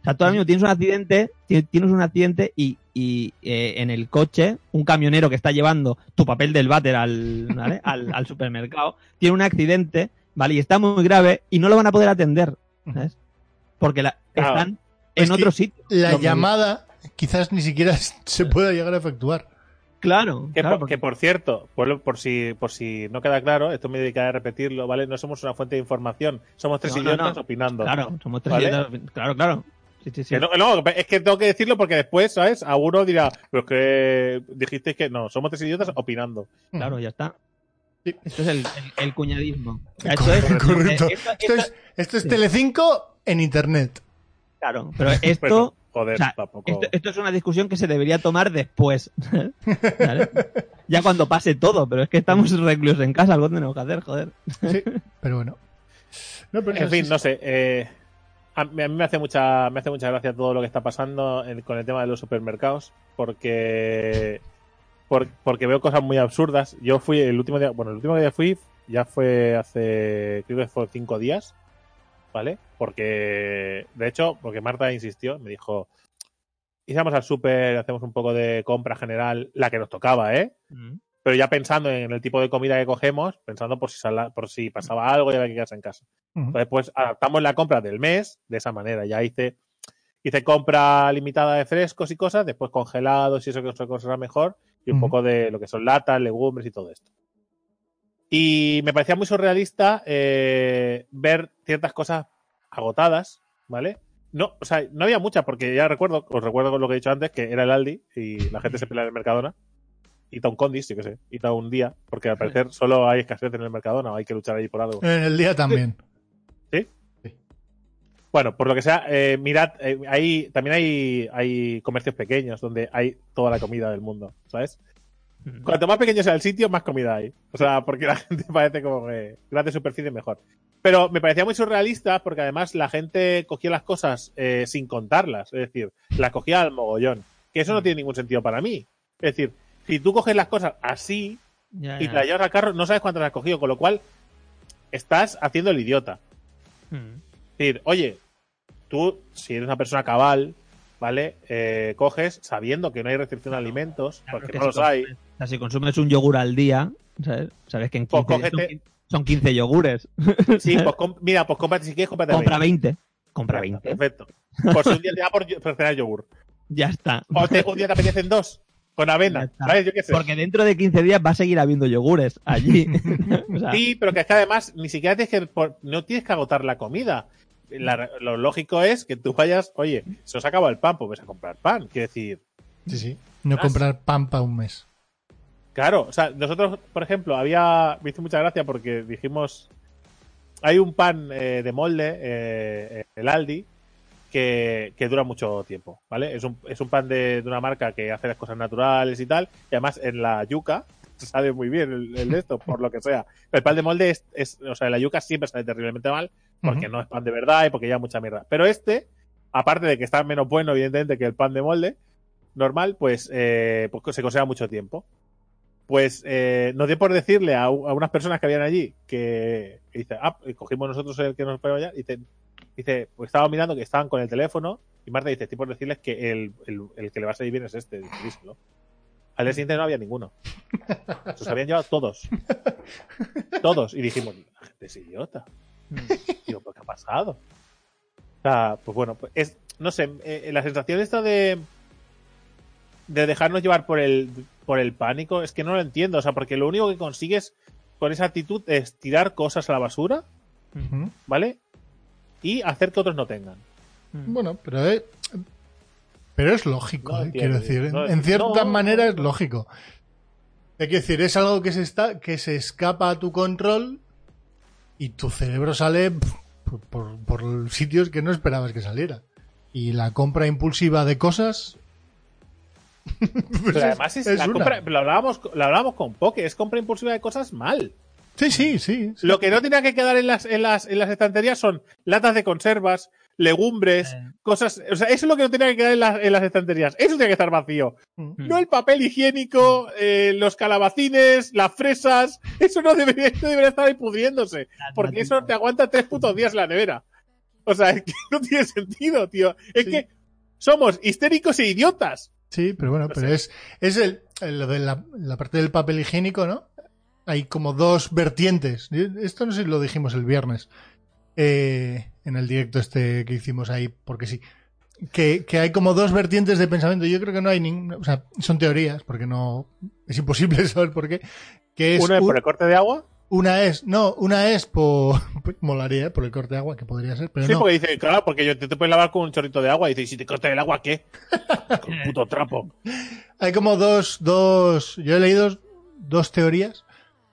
o sea, tú ahora mismo tienes un accidente, ti- tienes un accidente y, y, eh, en el coche, un camionero que está llevando tu papel del váter al, ¿vale? al, al supermercado, tiene un accidente, ¿vale? Y está muy grave y no lo van a poder atender, ¿sabes? Porque la- Claro. están Es en otro sitio. La llamada quizás ni siquiera se pueda llegar a efectuar. Claro, Que, claro, por, porque- que, por cierto, por, por si por si no queda claro, esto me dedicaré a repetirlo, ¿vale? No somos una fuente de información, somos tres No, no, idiotas no. opinando. claro, somos tres ¿Vale? idiotas, Claro, claro. Sí, sí, sí. Que no, no, es que tengo que decirlo porque después, ¿sabes? A uno dirá, pero es que dijisteis que no, somos tres idiotas opinando. Claro, ya está. Sí. Esto es el, el, el cuñadismo. Correcto, Esto es, correcto. esto- Esto esto- es, esto es Sí. Telecinco en internet. claro, pero esto, joder, o sea, tampoco. esto, esto es una discusión que se debería tomar después. ¿Vale? Ya cuando pase todo, pero es que estamos reclusos en casa, algo tenemos que hacer, joder. Sí, pero bueno. No, pero En fin, no sé. eh, a, mí a mí me hace mucha me hace mucha gracia todo lo que está pasando en- con el tema de los supermercados porque por- porque veo cosas muy absurdas. Yo fui el último día, bueno, el último día fui ya fue hace creo que fue cinco días, ¿vale? Porque de hecho, porque Marta insistió, me dijo, íbamos al súper, hacemos un poco de compra general, la que nos tocaba, ¿eh? Mm. pero ya pensando en el tipo de comida que cogemos, pensando por si, sala- por si pasaba algo y había que quedarse en casa. Entonces, pues adaptamos la compra del mes de esa manera. Ya hice, hice compra limitada de frescos y cosas, después congelados y eso que otra cosa era mejor, y un poco de lo que son latas, legumbres y todo esto. Y me parecía muy surrealista eh, ver ciertas cosas agotadas, ¿vale? No, o sea, no había muchas, porque ya recuerdo, os recuerdo con lo que he dicho antes, que era el Aldi y la gente se pelea en el Mercadona. Y un Condis, yo qué sé, y un día, porque al parecer solo hay escasez en el Mercadona, o hay que luchar ahí por algo. En el día también. Bueno, por lo que sea, eh, mirad, eh, hay, también hay, hay comercios pequeños donde hay toda la comida del mundo, ¿sabes? Cuanto más pequeño sea el sitio, más comida hay. O sea, porque la gente parece como que grande superficie mejor. Pero me parecía muy surrealista porque además la gente cogía las cosas eh, sin contarlas. Es decir, las cogía al mogollón. Que eso no tiene ningún sentido para mí. Es decir, si tú coges las cosas así Ya, y te las llevas al carro, no sabes cuántas has cogido. Con lo cual, estás haciendo el idiota. Mm. Es decir, oye, tú, si eres una persona cabal, ¿vale? Eh, coges sabiendo que no hay restricción de alimentos, Claro, porque que no si los hay. o sea, si consumes un yogur al día, ¿sabes? Sabes que en Pues 15 días son, cógete- quin- son 15 yogures. Sí, pues mira, pues cómprate, si quieres, cómprate Compra 20. 20. Compra 20. Perfecto. Por si un día te da por, por cenar yogur. Ya está. O te- un día te apetecen dos, con avena. ¿Sabes? Yo qué sé. Porque dentro de 15 días va a seguir habiendo yogures allí. O sea, Sí, pero que es que además ni siquiera tienes que, no tienes que agotar la comida. La- lo lógico es que tú vayas, oye, se os acaba el pan, pues ves a comprar pan. Quiero decir, Sí, sí. No Ah, comprar pan para un mes. Claro, o sea, nosotros, por ejemplo, había. Me hizo mucha gracia porque dijimos. Hay un pan eh, de molde, eh, el Aldi, que, que dura mucho tiempo, ¿vale? Es un, es un pan de, de una marca que hace las cosas naturales y tal. Y además en la yuca se sabe muy bien el, de esto, por lo que sea. Pero el pan de molde es, es- O sea, la yuca siempre sale terriblemente mal porque no es pan de verdad y porque lleva mucha mierda. Pero este, aparte de que está menos bueno, evidentemente, que el pan de molde normal, pues, eh, pues se conserva mucho tiempo. Pues eh, nos dio por decirle a, unas personas que habían allí que, que dice, ah, y cogimos nosotros el que nos pegó allá, y dice, dice, pues estaba mirando que estaban con el teléfono, y Marta dice, estoy por decirles que el, el, el que le va a salir bien es este, dice, díselo. Al día siguiente no había ninguno. Se los habían llevado todos. Todos. Y dijimos, la gente es idiota. Digo, ¿pues qué ha pasado? O sea, pues bueno, pues es, no sé, eh, la sensación esta de de dejarnos llevar por el por el pánico es que no lo entiendo, o sea, porque lo único que consigues con esa actitud es tirar cosas a la basura. ¿vale? Y hacer que otros no tengan. Mm. Bueno, pero es, pero es lógico, No eh, entiendo, quiero decir. no, en cierta no, manera es lógico. Hay que decir, es algo que se está, que se escapa a tu control y tu cerebro sale por, por- por sitios que no esperabas que saliera. Y la compra impulsiva de cosas. pues Pero además es, es la compra, lo hablábamos, lo hablábamos con Poke, es compra impulsiva de cosas mal. Sí, sí, sí. sí. Lo que no tenía que quedar en las, en las, en las estanterías son latas de conservas, legumbres, Eh. cosas. O sea, eso es lo que no tenía que quedar en, las- en las estanterías. Eso tiene que estar vacío. Mm. No el papel higiénico, eh, los calabacines, las fresas. Eso no debería, eso debería estar ahí pudriéndose. Porque eso te aguanta tres putos días en la nevera. O sea, es que no tiene sentido, tío. Es Sí. que somos histéricos e idiotas. Sí, pero bueno, No pero es, es el, el- lo de la, la parte del papel higiénico, ¿no? Hay como dos vertientes. Esto no sé si lo dijimos el viernes. Eh, en el directo este que hicimos ahí, porque sí. Que, que hay como dos vertientes de pensamiento. Yo creo que no hay ninguna. O sea, son teorías, porque no. Es imposible saber por qué. Que es Uno es un- por el corte de agua. una es. No, una es por. Molaría, ¿eh? por el corte de agua, que podría ser, pero Sí, no. porque dice, claro, porque yo te, te puedes lavar con un chorrito de agua. Y dice, ¿y si te corta el agua qué? con un puto trapo. Hay como dos, dos, yo he leído dos teorías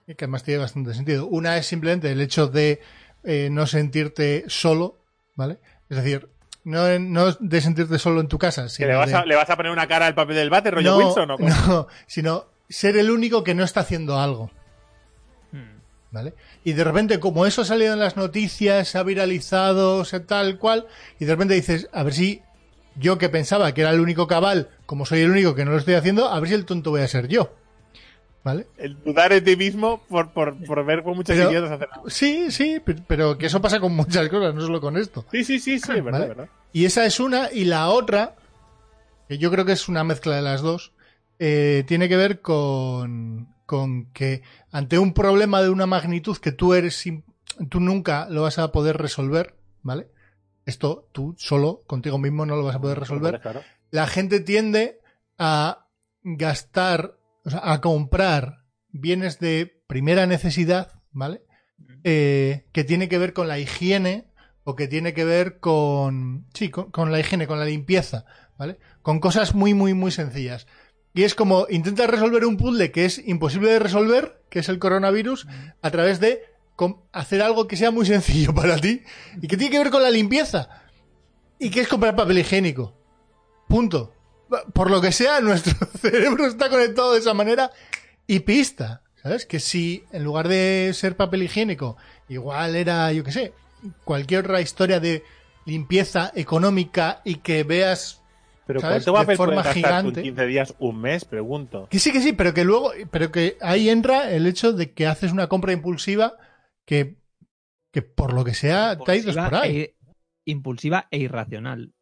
que además tiene bastante sentido. Una es simplemente el hecho de eh, no sentirte solo, ¿vale? Es decir, no, no de sentirte solo en tu casa, ¿Que sino le vas, de- a, le vas a poner una cara al papel del bate, rollo no, Wilson o cómo? no, sino ser el único que no está haciendo algo, Mm. ¿vale? Y de repente, como eso ha salido en las noticias, se ha viralizado, se tal cual, y de repente dices, a ver si yo que pensaba que era el único cabal, como soy el único que no lo estoy haciendo, a ver si el tonto voy a ser yo. ¿Vale? El dudar en ti mismo por, por, por ver muchos Pero- idiotas hacen algo. Sí, sí, pe- pero que eso pasa con muchas cosas, no solo con esto. Sí, sí, sí, sí, verdad. Y esa es una, y la otra, que yo creo que es una mezcla de las dos, eh, tiene que ver con, con que ante un problema de una magnitud que tú eres, tú nunca lo vas a poder resolver, ¿vale? Esto tú solo, contigo mismo, no lo vas a poder resolver. La gente tiende a gastar, o sea, a comprar bienes de primera necesidad, ¿vale? Eh, que tiene que ver con la higiene o que tiene que ver con, sí, con, la higiene, con la limpieza, ¿vale? Con cosas muy, muy, muy sencillas. Y es como intentas resolver un puzzle que es imposible de resolver, que es el coronavirus, a través de hacer algo que sea muy sencillo para ti y que tiene que ver con la limpieza. Y que es comprar papel higiénico. Punto. Por lo que sea, nuestro cerebro está conectado de esa manera y pista. ¿Sabes? Que si en lugar de ser papel higiénico, igual era, yo qué sé, cualquier otra historia de limpieza económica y que veas Pero ¿Sabes? ¿cuánto De forma gigante. 15 días, un mes? Pregunto. Que sí, que sí, pero que luego, pero que ahí entra el hecho de que haces una compra impulsiva que, que por lo que sea te ha ido por ahí. e- impulsiva e irracional.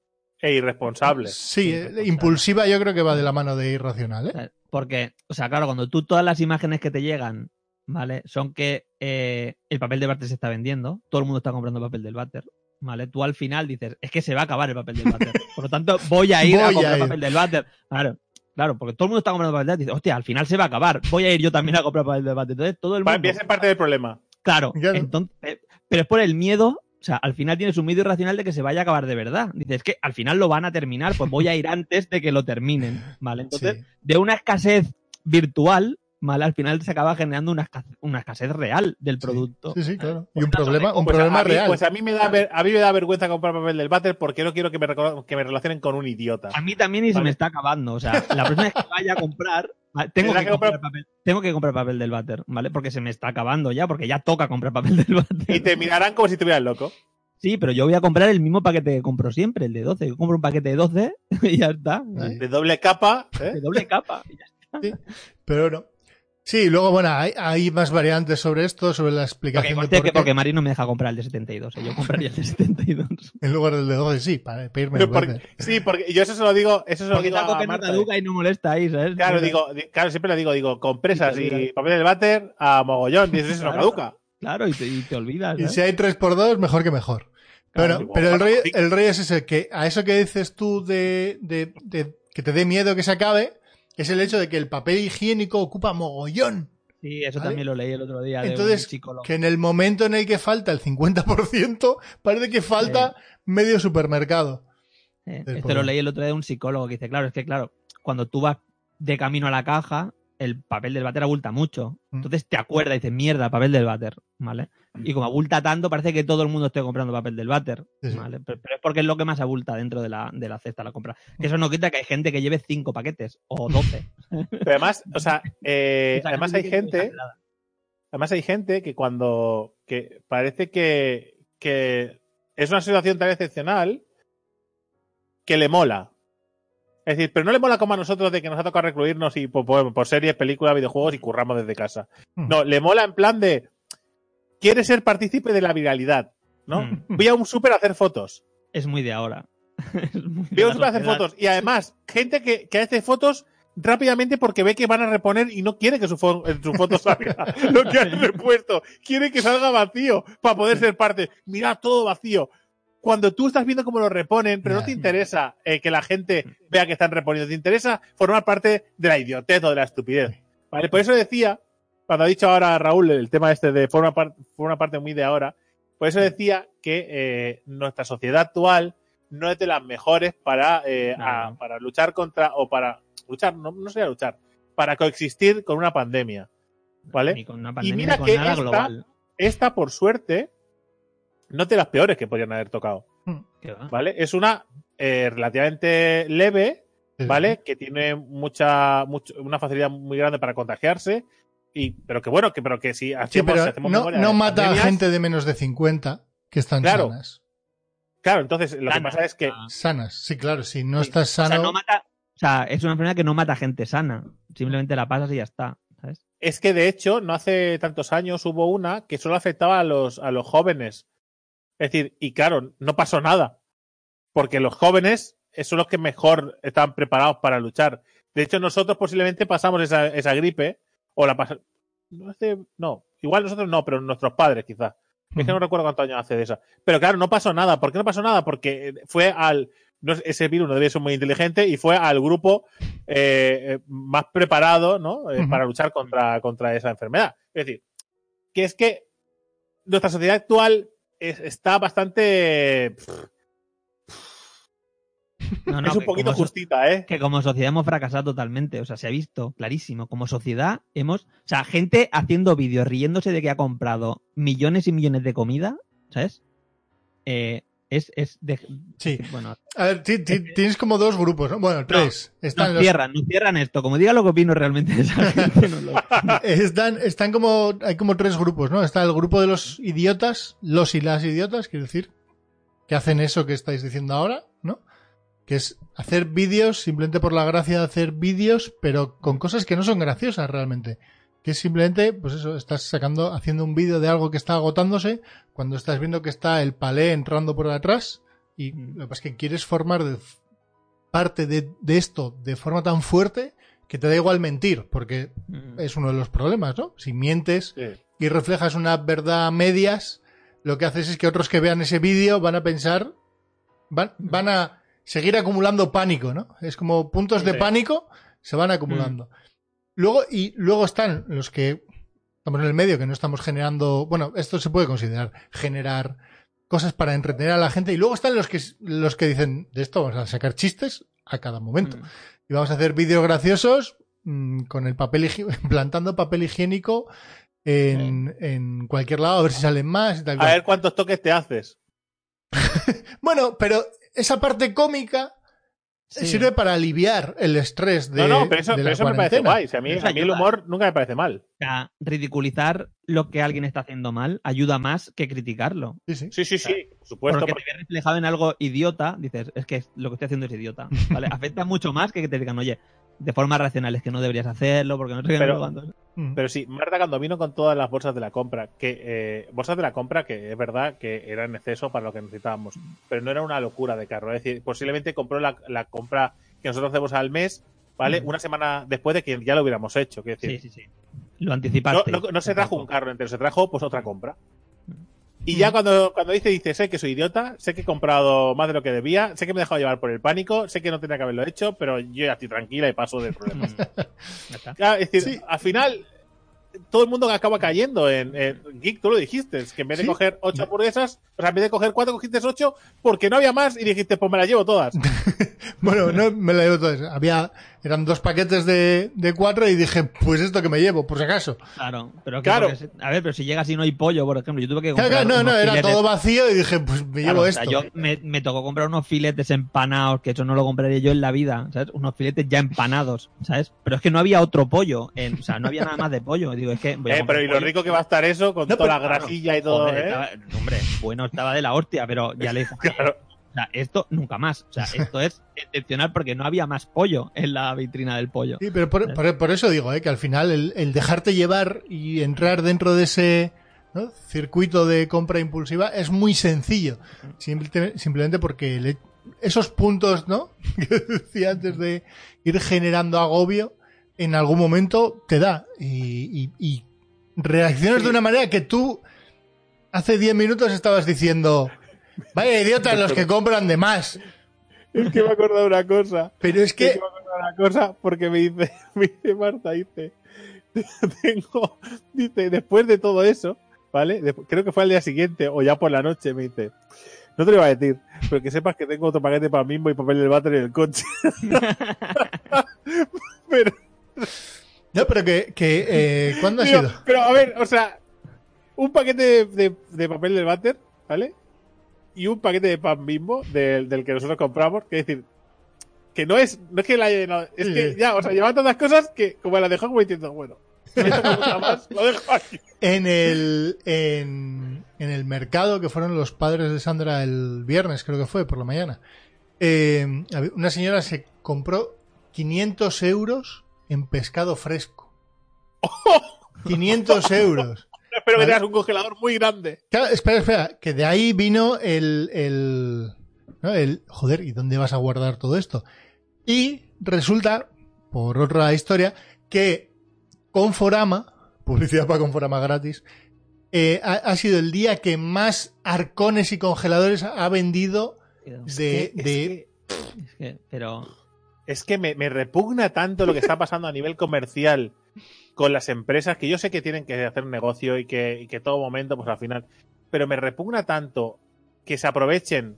E irresponsable. Sí, eh, impulsiva yo creo que va de la mano de irracional, ¿eh? Porque, o sea, claro, cuando tú todas las imágenes que te llegan, ¿vale? Son que eh, el papel de váter se está vendiendo, todo el mundo está comprando papel del váter, ¿vale? Tú al final dices, es que se va a acabar el papel del váter. Por lo tanto, voy a ir Voy a a comprar ir. papel del váter. Claro, claro, porque todo el mundo está comprando papel del váter. Dices, hostia, al final se va a acabar. Voy a ir yo también a comprar papel del váter. Entonces, todo el mundo. es parte del problema. Claro, entonces, eh, pero es por el miedo, o sea, al final tienes un miedo irracional de que se vaya a acabar de verdad. Dices, es que al final lo van a terminar, pues voy a ir antes de que lo terminen, ¿vale? Entonces, Sí. de una escasez virtual, ¿vale? Al final se acaba generando una escasez, una escasez real del producto. Sí, sí, claro. Y Pues un nada, problema, un Pues problema a mí, real. Pues a mí, me da ver- a mí me da vergüenza comprar papel del váter porque no quiero que me, que me relacionen con un idiota. A mí también y se Vale. me está acabando. O sea, la próxima vez que vaya a comprar, tengo que, que comprar comprar- papel, tengo que comprar papel del váter, ¿vale? Porque se me está acabando ya, porque ya toca comprar papel del váter. Y te mirarán como si estuvieras loco. Sí, pero yo voy a comprar el mismo paquete que compro siempre, el de 12. Yo compro un paquete de 12 y ya está. De doble capa. ¿eh? De doble capa. y ya está. Pero no. Sí, luego, bueno, hay, hay más variantes sobre esto, sobre la explicación de conste por que qué, porque Mari no me deja comprar el de 72. ¿eh? Yo compraría el de 72. en lugar del de 12, sí, para pedirme el porque- sí, porque yo eso se lo digo, eso se lo Porque digo a que no Marta. caduca y no molesta ahí, ¿sabes? Claro, digo, di- claro, siempre le digo, digo, compresas Y y papel del váter a mogollón. Dices, eso no Claro. caduca. Claro, y te, y te olvidas. Y ¿sabes? si hay 3x2, mejor que mejor. Claro, Bueno, pero el rey, el rey es ese, que a eso que dices tú de, de- de que te dé miedo que se acabe, es el hecho de que el papel higiénico ocupa mogollón. Sí, eso ¿Vale? también lo leí el otro día de Entonces, un psicólogo. que en el momento en el que falta el 50%, parece que falta medio supermercado. Eh, esto problema. lo leí el otro día de un psicólogo que dice, claro, es que claro, cuando tú vas de camino a la caja, el papel del váter abulta mucho. Mm. Entonces te acuerdas y dices, mierda, papel del váter, ¿vale? Y como abulta tanto, parece que todo el mundo esté comprando papel del váter, Sí, sí. ¿vale? Pero, pero es porque es lo que más abulta dentro de la, de la cesta, la compra. Que eso no quita que hay gente que lleve cinco paquetes o 12. Pero además, o sea, eh, O sea, además hay gente, además hay gente que cuando, que parece que, que es una situación tan excepcional que le mola. Es decir, pero no le mola como a nosotros de que nos ha tocado recluirnos y por, por- por series, películas, videojuegos y curramos desde casa. Mm. No, le mola en plan de quiere ser partícipe de la viralidad, ¿no? Mm. Voy a un súper a hacer fotos. Es muy de ahora. Muy Voy a un súper a hacer fotos. Y además, gente que, que hace fotos rápidamente porque ve que van a reponer y no quiere que su, fo- eh, su foto salga lo que han repuesto. Quiere que salga vacío para poder ser parte. Mira, todo vacío. Cuando tú estás viendo cómo lo reponen, pero no te interesa eh, que la gente vea que están reponiendo, te interesa formar parte de la idiotez o de la estupidez. ¿Vale? Por eso decía, cuando ha dicho ahora Raúl el tema este de forma, par- forma parte muy de ahora, por eso decía que eh, nuestra sociedad actual no es de las mejores para, eh, No, a- no. para luchar contra, o para luchar, no, no sería luchar, para coexistir con una pandemia. ¿Vale? Ni con una pandemia, mira ni con que nada esta- global. Esta, por suerte, no es de las peores que podrían haber tocado. ¿Qué va? ¿Vale? Es una eh, relativamente leve, Sí, ¿vale? Que tiene mucha, mucho- una facilidad muy grande para contagiarse. Y, pero que bueno, que, pero que si Sí, hacemos, pero si hacemos no, memoria no de mata a gente de menos de 50 que están Claro. sanas. Claro, entonces lo que pasa es que Ah. Sanas, sí, claro, si no Sí. estás O sea, sano. no mata, o sea, es una enfermedad que no mata gente sana. Simplemente la pasas y ya está. ¿sabes? es que de hecho, no hace tantos años hubo una que solo afectaba a los, a los jóvenes. Es decir, y claro, no pasó nada. Porque los jóvenes son los que mejor están preparados para luchar. De hecho, nosotros posiblemente pasamos esa, esa gripe O la pasa. No, hace- no, igual nosotros no, pero nuestros padres quizás. Es que no recuerdo cuántos años hace de esa. Pero claro, no pasó nada. ¿Por qué no pasó nada? Porque eh, fue al. no ese virus no debía ser muy inteligente y fue al grupo eh, eh, más preparado ¿no? Eh, para luchar contra, contra esa enfermedad. Es decir, que es que nuestra sociedad actual es- está bastante. No, no, es un poquito justita, ¿eh? que como sociedad hemos fracasado totalmente. O sea, se ha visto clarísimo. Como sociedad hemos. O sea, gente haciendo vídeos riéndose de que ha comprado millones y millones de comida, ¿sabes? Eh, es, es de. Sí. Bueno, A ver, ti- ti- tienes como dos grupos, ¿no? Bueno, tres. Están, nos los- cierran, nos cierran esto. Como diga lo que opino realmente de esa gente, no lo- están, están como, hay como tres grupos, ¿no? Está el grupo de los idiotas, los y las idiotas, quiero decir, que hacen eso que estáis diciendo ahora, ¿no? Que es hacer vídeos simplemente por la gracia de hacer vídeos, pero con cosas que no son graciosas realmente. Que es simplemente, pues eso, estás sacando, haciendo un vídeo de algo que está agotándose, cuando estás viendo que está el palé entrando por atrás, y Mm. lo que pasa es que quieres formar de- parte de, de esto de forma tan fuerte que te da igual mentir, porque es uno de los problemas, ¿no? Si mientes Sí. y reflejas una verdad a medias, lo que haces es que otros que vean ese vídeo van a pensar, van, van a seguir acumulando pánico, ¿no? Es como puntos de pánico se van acumulando. Luego, y luego están los que estamos en el medio, que no estamos generando, bueno, esto se puede considerar generar cosas para entretener a la gente, y luego están los que, los que dicen, de esto vamos a sacar chistes a cada momento. Mm. Y vamos a hacer vídeos graciosos mm, con el papel plantando papel higiénico en, en cualquier lado a ver si salen más y tal. A ver cuántos toques te haces. Bueno, pero esa parte cómica Sí. sirve para aliviar el estrés de, no, no, pero eso, pero eso me parece guay. Si a mí, a mí el humor nunca me parece mal. O sea, ridiculizar lo que alguien está haciendo mal ayuda más que criticarlo. Sí, sí. Sí, sí, sí, por supuesto. Porque porque- te ves reflejado en algo idiota, dices, es que lo que estoy haciendo es idiota. ¿vale? Afecta mucho más que que te digan, oye, de forma racional es que no deberías hacerlo, porque no sé qué, Pero- sé cuánto". Mm. Pero sí, Marta cuando vino con todas las bolsas de la compra, que eh, bolsas de la compra que es verdad que era en exceso para lo que necesitábamos, pero no era una locura de carro. Es decir, posiblemente compró la, la compra que nosotros hacemos al mes, ¿vale? Mm. Una semana después de que ya lo hubiéramos hecho. Quiero Sí, decir, sí, sí. Lo no, anticipaste. no- no se trajo un carro entero, se trajo pues otra compra. Y Mm. ya cuando, cuando dice, dice, sé que soy idiota, sé que he comprado más de lo que debía, sé que me he dejado llevar por el pánico, sé que no tenía que haberlo hecho, pero yo ya estoy tranquila y paso del problema. Mm. Claro, es decir, Sí. al final todo el mundo acaba cayendo en, en Geek, tú lo dijiste, es que en vez de Sí. coger ocho hamburguesas, o sea, en vez de coger cuatro, cogiste ocho porque no había más y dijiste, pues me las llevo todas. Bueno, no me la llevo todas. Había, eran dos paquetes de, de cuatro y dije, pues esto que me llevo, por si acaso. Claro, pero que Claro. porque a ver, pero si llegas y no hay pollo, por ejemplo, yo tuve que comprar claro, no, no, unos era filetes- todo vacío y dije, pues me Claro, llevo o sea, esto. yo me, me tocó comprar unos filetes empanados, que eso no lo compraría yo en la vida, ¿sabes? Unos filetes ya empanados, ¿sabes? Pero es que no había otro pollo, en- o sea, no había nada más de pollo. Digo, es que voy a Eh, pero y lo rico que va a estar eso con No, toda pero la Claro, grasilla y todo, joder, ¿eh? estaba- hombre, bueno, estaba de la hostia, pero ya le dije, Claro. O sea, esto nunca más. O sea, esto es excepcional porque no había más pollo en la vitrina del pollo. Sí, pero por, por- por eso digo, ¿eh? que al final el, el dejarte llevar y entrar dentro de ese ¿no? circuito de compra impulsiva es muy sencillo. Simple- simplemente porque le- esos puntos, ¿no? Que decía antes de ir generando agobio, en algún momento te da. Y, y- y reaccionas Sí. de una manera que tú hace 10 minutos estabas diciendo, vaya idiotas los que compran de más. Es que me he acordado una cosa. Pero es Es que que... me he una cosa porque me dice, me dice Marta, dice, tengo, dice, después de todo eso, ¿vale? Creo que fue al día siguiente o ya por la noche, me dice, no te lo iba a decir, pero que sepas que tengo otro paquete para mismo y papel del váter en el coche. pero, No, pero que... que eh, ¿Cuándo ha sido? pero a ver, o sea, un paquete de, de- de papel del váter, ¿vale? Y un paquete de pan bimbo del, del que nosotros compramos, que es decir, que no es, no es que la haya llenado, es que ya, o sea, lleva tantas cosas que como la dejó como diciendo, bueno, me gusta más, lo dejo aquí. En el, en, en el mercado que fueron los padres de Sandra el viernes, creo que fue, por la mañana. eh, una señora se compró 500 euros en pescado fresco. 500 euros. Espero que Vale. tengas un congelador muy grande. Claro, espera, espera, que de ahí vino el, el, ¿no? el, joder, ¿y dónde vas a guardar todo esto? Y resulta, por otra historia, que Conforama, publicidad para Conforama gratis, eh, ha, ha sido el día que más arcones y congeladores ha vendido de... Es que- de- Es que- pero Es que me, me repugna tanto lo que está pasando a nivel comercial con las empresas, que yo sé que tienen que hacer negocio y que, y que todo momento, pues al final. Pero me repugna tanto que se aprovechen.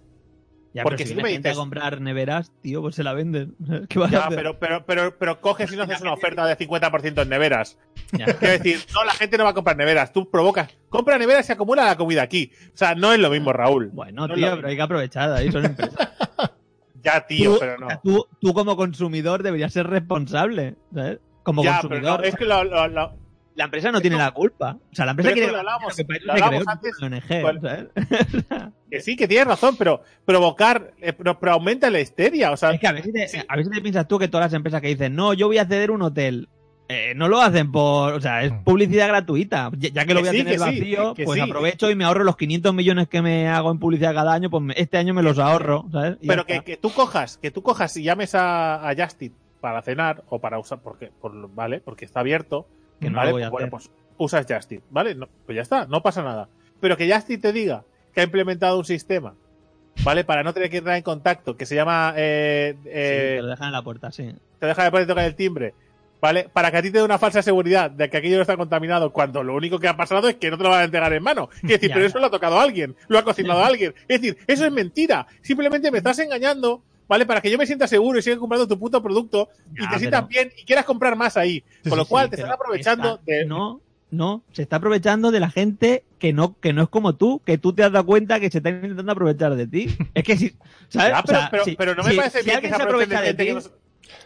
ya, Porque pero si si tú me gente a dices- comprar neveras, tío, pues se la venden. ¿Qué vas a Ya, hacer? pero, pero, pero, pero coges y no haces una oferta de 50% en neveras. Ya. Quiero decir, no, la gente no va a comprar neveras. Tú provocas. Compra neveras y se acumula la comida aquí. O sea, no es lo mismo, Raúl. Bueno, No tío, pero hay que aprovechar ahí, son empresas. Ya, tío, tú, pero no. tú, tú como consumidor deberías ser responsable, ¿sabes? Como Ya, pero consumidor. no, es que lo, lo- lo- La empresa no tiene la culpa. O sea, la empresa quiere hablamos- que para eso lo se hablamos antes ONG, con- ¿sabes? que sí, que tienes razón, pero provocar, eh, pero, pero aumenta la histeria. O sea, Es que a ver, si te, Sí. a te piensas tú que todas las empresas que dicen, no, yo voy a ceder un hotel, eh, no lo hacen por, o sea, es publicidad gratuita. Ya, ya que lo Que voy a sí, tener sí, vacío, pues sí. aprovecho y me ahorro los 500 millones que me hago en publicidad cada año, pues me- este año me los ahorro, ¿sabes? Y ya pero que, que tú cojas, que tú cojas y llames a, a Justit para cenar o para usar, porque, por, vale, porque está abierto, Que no ¿vale? Pues, bueno, pues usas Justit, ¿vale? No, pues ya está, no pasa nada. Pero que Justit te diga que ha implementado un sistema, ¿vale? Para no tener que entrar en contacto, que se llama, eh, Sí, eh, te lo dejan en la puerta, sí. te deja de poder tocar el timbre, ¿vale? Para que a ti te dé una falsa seguridad de que aquello no está contaminado, cuando lo único que ha pasado es que no te lo van a entregar en mano. Es decir, Ya. pero eso lo ha tocado alguien, lo ha cocinado alguien. Es decir, eso es mentira. Simplemente me estás engañando, ¿vale? Para que yo me sienta seguro y siga comprando tu puto producto y Ya, te sientas pero- bien y quieras comprar más ahí. Sí, Con lo sí, cual Sí, te están aprovechando esta- de. No, no, se está aprovechando de la gente que no, que no es como tú, que tú te has dado cuenta que se está intentando aprovechar de ti. Es que si, ¿sabes? Ya, O pero, sea, pero, si- pero no me si- parece si bien que alguien se se aprovechen de aprovecha de que ti,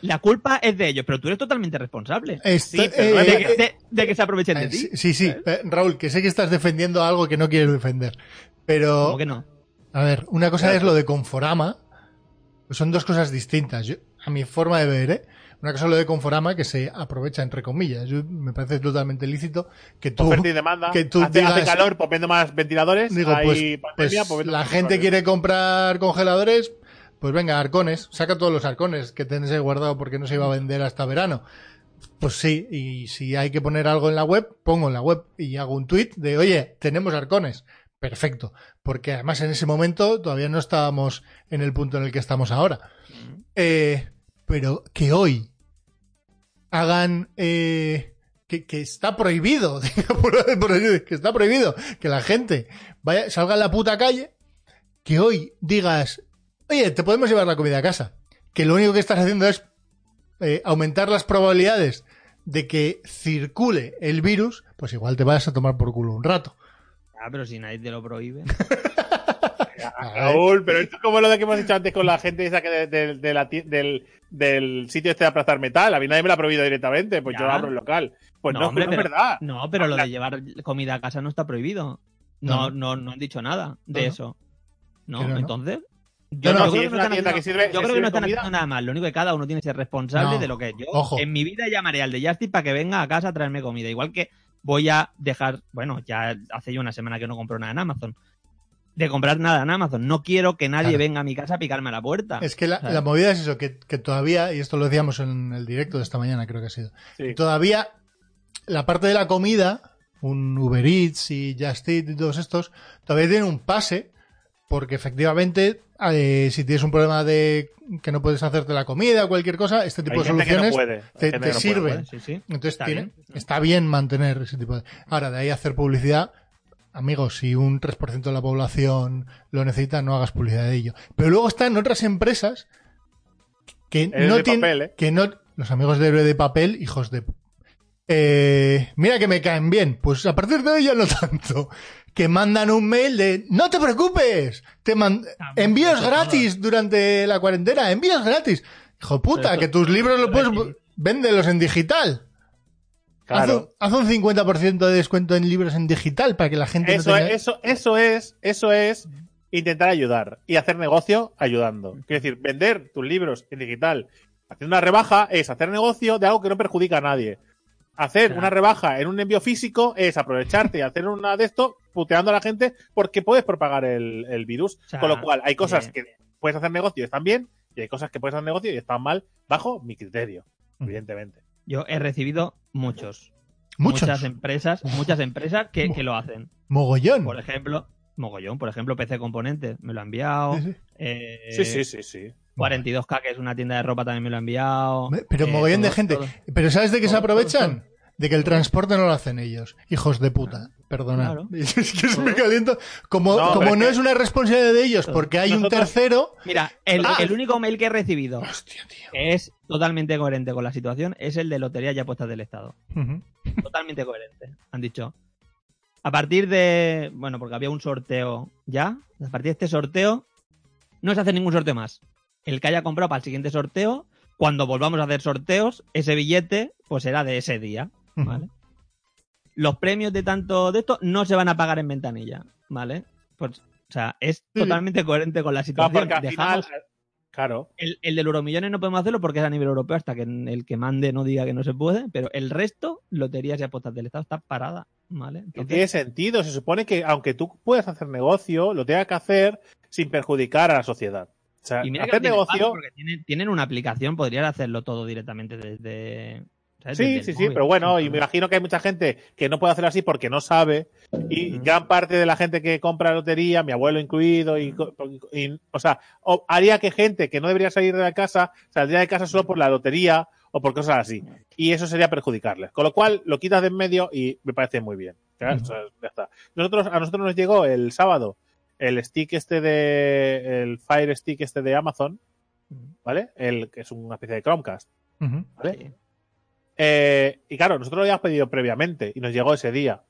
La culpa es de ellos, pero tú eres totalmente responsable. Esta- Sí, pero no eh, De es- que, de- de que se aprovechen de eh, ti. sí, sí, sí. Eh, Raúl, que sé que estás defendiendo algo que no quieres defender. Pero, ¿Cómo que no? a ver, una cosa es lo de Conforama. Pues son dos cosas distintas. Yo, a mi forma de ver, ¿eh? Una cosa lo de Conforama que se aprovecha, entre comillas. Yo- me parece totalmente lícito que tú. Oferta y demanda. que tú hace, calor, pues vendo más ventiladores. Digo, hay pues, pandemia, pues pues la gente quiere comprar congeladores, pues venga, arcones, saca todos los arcones que tenés ahí guardado porque no se iba a vender hasta verano. Pues sí, y si hay que poner algo en la web, pongo en la web y hago un tweet de, oye, tenemos arcones. Perfecto, porque además en ese momento todavía no estábamos en el punto en el que estamos ahora. Eh, pero que hoy hagan eh, que, que está prohibido, que está prohibido que la gente vaya, salga a la puta calle, que hoy digas, oye, te podemos llevar la comida a casa, que lo único que estás haciendo es eh, aumentar las probabilidades de que circule el virus, pues igual te vas a tomar por culo un rato. Ah, pero si nadie te lo prohíbe. Ah, Raúl, pero esto es como lo de que hemos dicho antes con la gente esa que de, de- de la del, del sitio este de aplastar metal. A mí nadie me lo ha prohibido directamente, pues Ya. yo abro el local. Pues no, hombre, no es verdad. No, pero lo de llevar comida a casa no está prohibido. No, no, no han dicho nada de eso. No, Pero entonces. Yo creo que no están haciendo- creo que no están nada más. Lo único que cada uno tiene que ser responsable de lo que yo Ojo. en mi vida llamaré al de Justin para que venga a casa a traerme comida. Igual que voy a dejar, bueno, ya hace yo una semana que no compro nada en Amazon. De comprar nada en Amazon. No quiero que nadie Claro. venga a mi casa a picarme a la puerta. Es que la, la movida es eso, que, que todavía, y esto lo decíamos en el directo de esta mañana, creo que ha sido, Sí. todavía la parte de la comida, un Uber Eats y Just Eat y todos estos, todavía tienen un pase, porque efectivamente, eh, si tienes un problema de que no puedes hacerte la comida o cualquier cosa, este tipo Hay de no soluciones puede. Te, te puede. sirven. Sí, sí. Entonces Está tiene- bien. está bien mantener ese tipo de... Ahora, de ahí hacer publicidad, amigos, si un 3% de la población lo necesita, no hagas publicidad de ello. Pero luego están otras empresas que no tienen... papel, ¿eh? Que no, los amigos de de papel, hijos de... Eh, mira que me caen bien, pues a partir de hoy ya no tanto. Que mandan un mail de no te preocupes, te man- Ah, envíos gratis durante la cuarentena, envíos gratis. Hijo puta, que tus libros los puedes véndelos en digital. Claro. Haz, un, haz un 50% de descuento en libros en digital para que la gente Eso, no tenga... es, eso, eso es, eso es intentar ayudar y hacer negocio ayudando. Quiero decir, vender tus libros en digital haciendo una rebaja es hacer negocio de algo que no perjudica a nadie. Hacer Claro. una rebaja en un envío físico es aprovecharte y hacer una de esto puteando a la gente porque puedes propagar el, el virus. O sea, Con lo cual, hay cosas eh, que puedes hacer negocio y están bien y hay cosas que puedes hacer negocio y están mal bajo mi criterio, Mm. evidentemente. Yo he recibido muchos Muchos. muchas empresas, muchas empresas que, que lo hacen. Mogollón. Por ejemplo, Mogollón, por ejemplo, PC Componentes me lo ha enviado. Sí, sí. eh, Sí, sí, sí, sí. 42K, que es una tienda de ropa, también me lo ha enviado. Pero Eh, mogollón de gente. todo. Pero ¿sabes de qué se aprovechan? De que el transporte no lo hacen ellos. Hijos de puta. Perdonad. Claro. Es que me caliento. Como No, como es no que- es una responsabilidad de ellos porque hay un tercero. Mira, el, Ah. el único mail que he recibido Hostia, tío. que es totalmente coherente con la situación es el de Lotería y Apuestas del Estado. Totalmente coherente. Han dicho. A partir de. Bueno, porque había un sorteo ya. A partir de este sorteo, no se hace ningún sorteo más. El que haya comprado para el siguiente sorteo, cuando volvamos a hacer sorteos, ese billete, pues será de ese día. ¿Vale? Los premios de tanto de esto no se van a pagar en ventanilla. ¿Vale? Pues, o sea, es Sí. totalmente coherente con la situación. Dejamos- final, claro, el, el del Euromillones no podemos hacerlo porque es a nivel europeo hasta que el que mande no diga que no se puede, pero el resto, loterías y apuestas del Estado, está parada, ¿vale? Entonces, tiene sentido. Se supone que aunque tú puedas hacer negocio, lo tengas que hacer sin perjudicar a la sociedad. O sea, y mira hacer negocio. porque tienen, tienen una aplicación, podrían hacerlo todo directamente desde... ¿sabes? Sí, Desde sí, sí, móvil, pero bueno, y me imagino que hay mucha gente que no puede hacerlo así porque no sabe. Y gran parte de la gente que compra lotería, mi abuelo incluido, y, o sea, o- haría que gente que no debería salir de la casa saldría de casa solo por la lotería o por cosas así. Y eso sería perjudicarles. Con lo cual, lo quitas de en medio y me parece muy bien. Ya, Ujú. o sea, ya está. Nosotros, a nosotros nos llegó el sábado el stick este de, el Fire Stick este de Amazon, ¿vale? El que es una especie de Chromecast. ¿vale? Sí. Eh, y claro, nosotros lo habíamos pedido previamente y nos llegó ese día.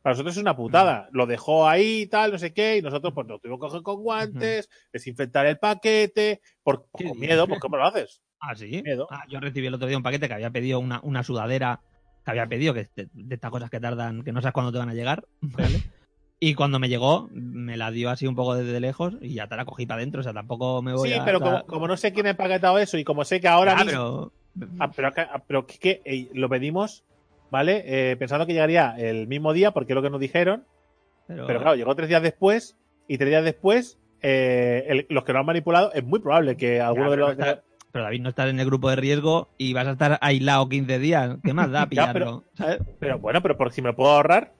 Para nosotros es una putada. Lo dejó ahí y tal, no sé qué, y nosotros pues lo tuvimos que coger con guantes, desinfectar el paquete, por, ¿Qué con miedo, pues ¿cómo lo haces? Ah, sí. Miedo. Ah, yo recibí el otro día un paquete que había pedido una, una sudadera que había pedido, que es de, de estas cosas que tardan, que no sabes cuándo te van a llegar, ¿vale? Y cuando me llegó, me la dio así un poco desde lejos y ya te la cogí para adentro, o sea, tampoco me voy Sí, a... pero estar- como, como no sé quién ha empaquetado eso y como sé que ahora Ya, mismo... pero... Ah, pero, ah, pero que, eh, lo pedimos, ¿vale? Eh, pensando que llegaría el mismo día, porque es lo que nos dijeron, pero- pero claro, llegó tres días después y tres días después eh, el- los que lo han manipulado es muy probable que alguno de pero los... no está- pero David, no estás en el grupo de riesgo y vas a estar aislado 15 días. ¿Qué más da Ya, pillarlo? Pero bueno, pero por si me puedo ahorrar,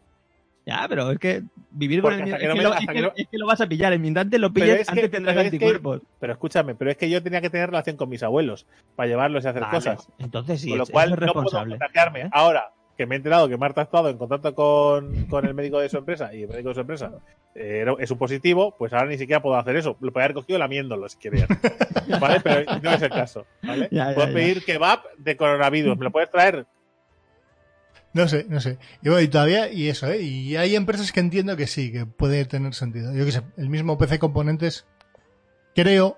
Ya, pero es que vivir con el miedo. que Es que, me- lo, hasta es que que- no- es que lo vas a pillar. En mi instante lo pilles, es que- antes tendrás anticuerpos. Pero escúchame, pero es que yo tenía que tener relación con mis abuelos para llevarlos y hacer Vale, cosas. Entonces sí, con lo es- cual es no puedo responsable. ¿eh? Ahora que me he enterado que Marta ha estado en contacto con, con el médico de su empresa y el médico de su empresa eh, es un positivo, pues ahora ni siquiera puedo hacer eso. Lo podría haber cogido lamiéndolo si quería. ¿Vale? Pero no es el caso. ¿vale? Ya, ya, Puedo ya. pedir kebab de coronavirus. ¿Me lo puedes traer? No sé, no sé. Y, bueno, y todavía, y eso, ¿eh? Y hay empresas que entiendo que sí, que puede tener sentido. Yo que sé, el mismo PC Componentes, creo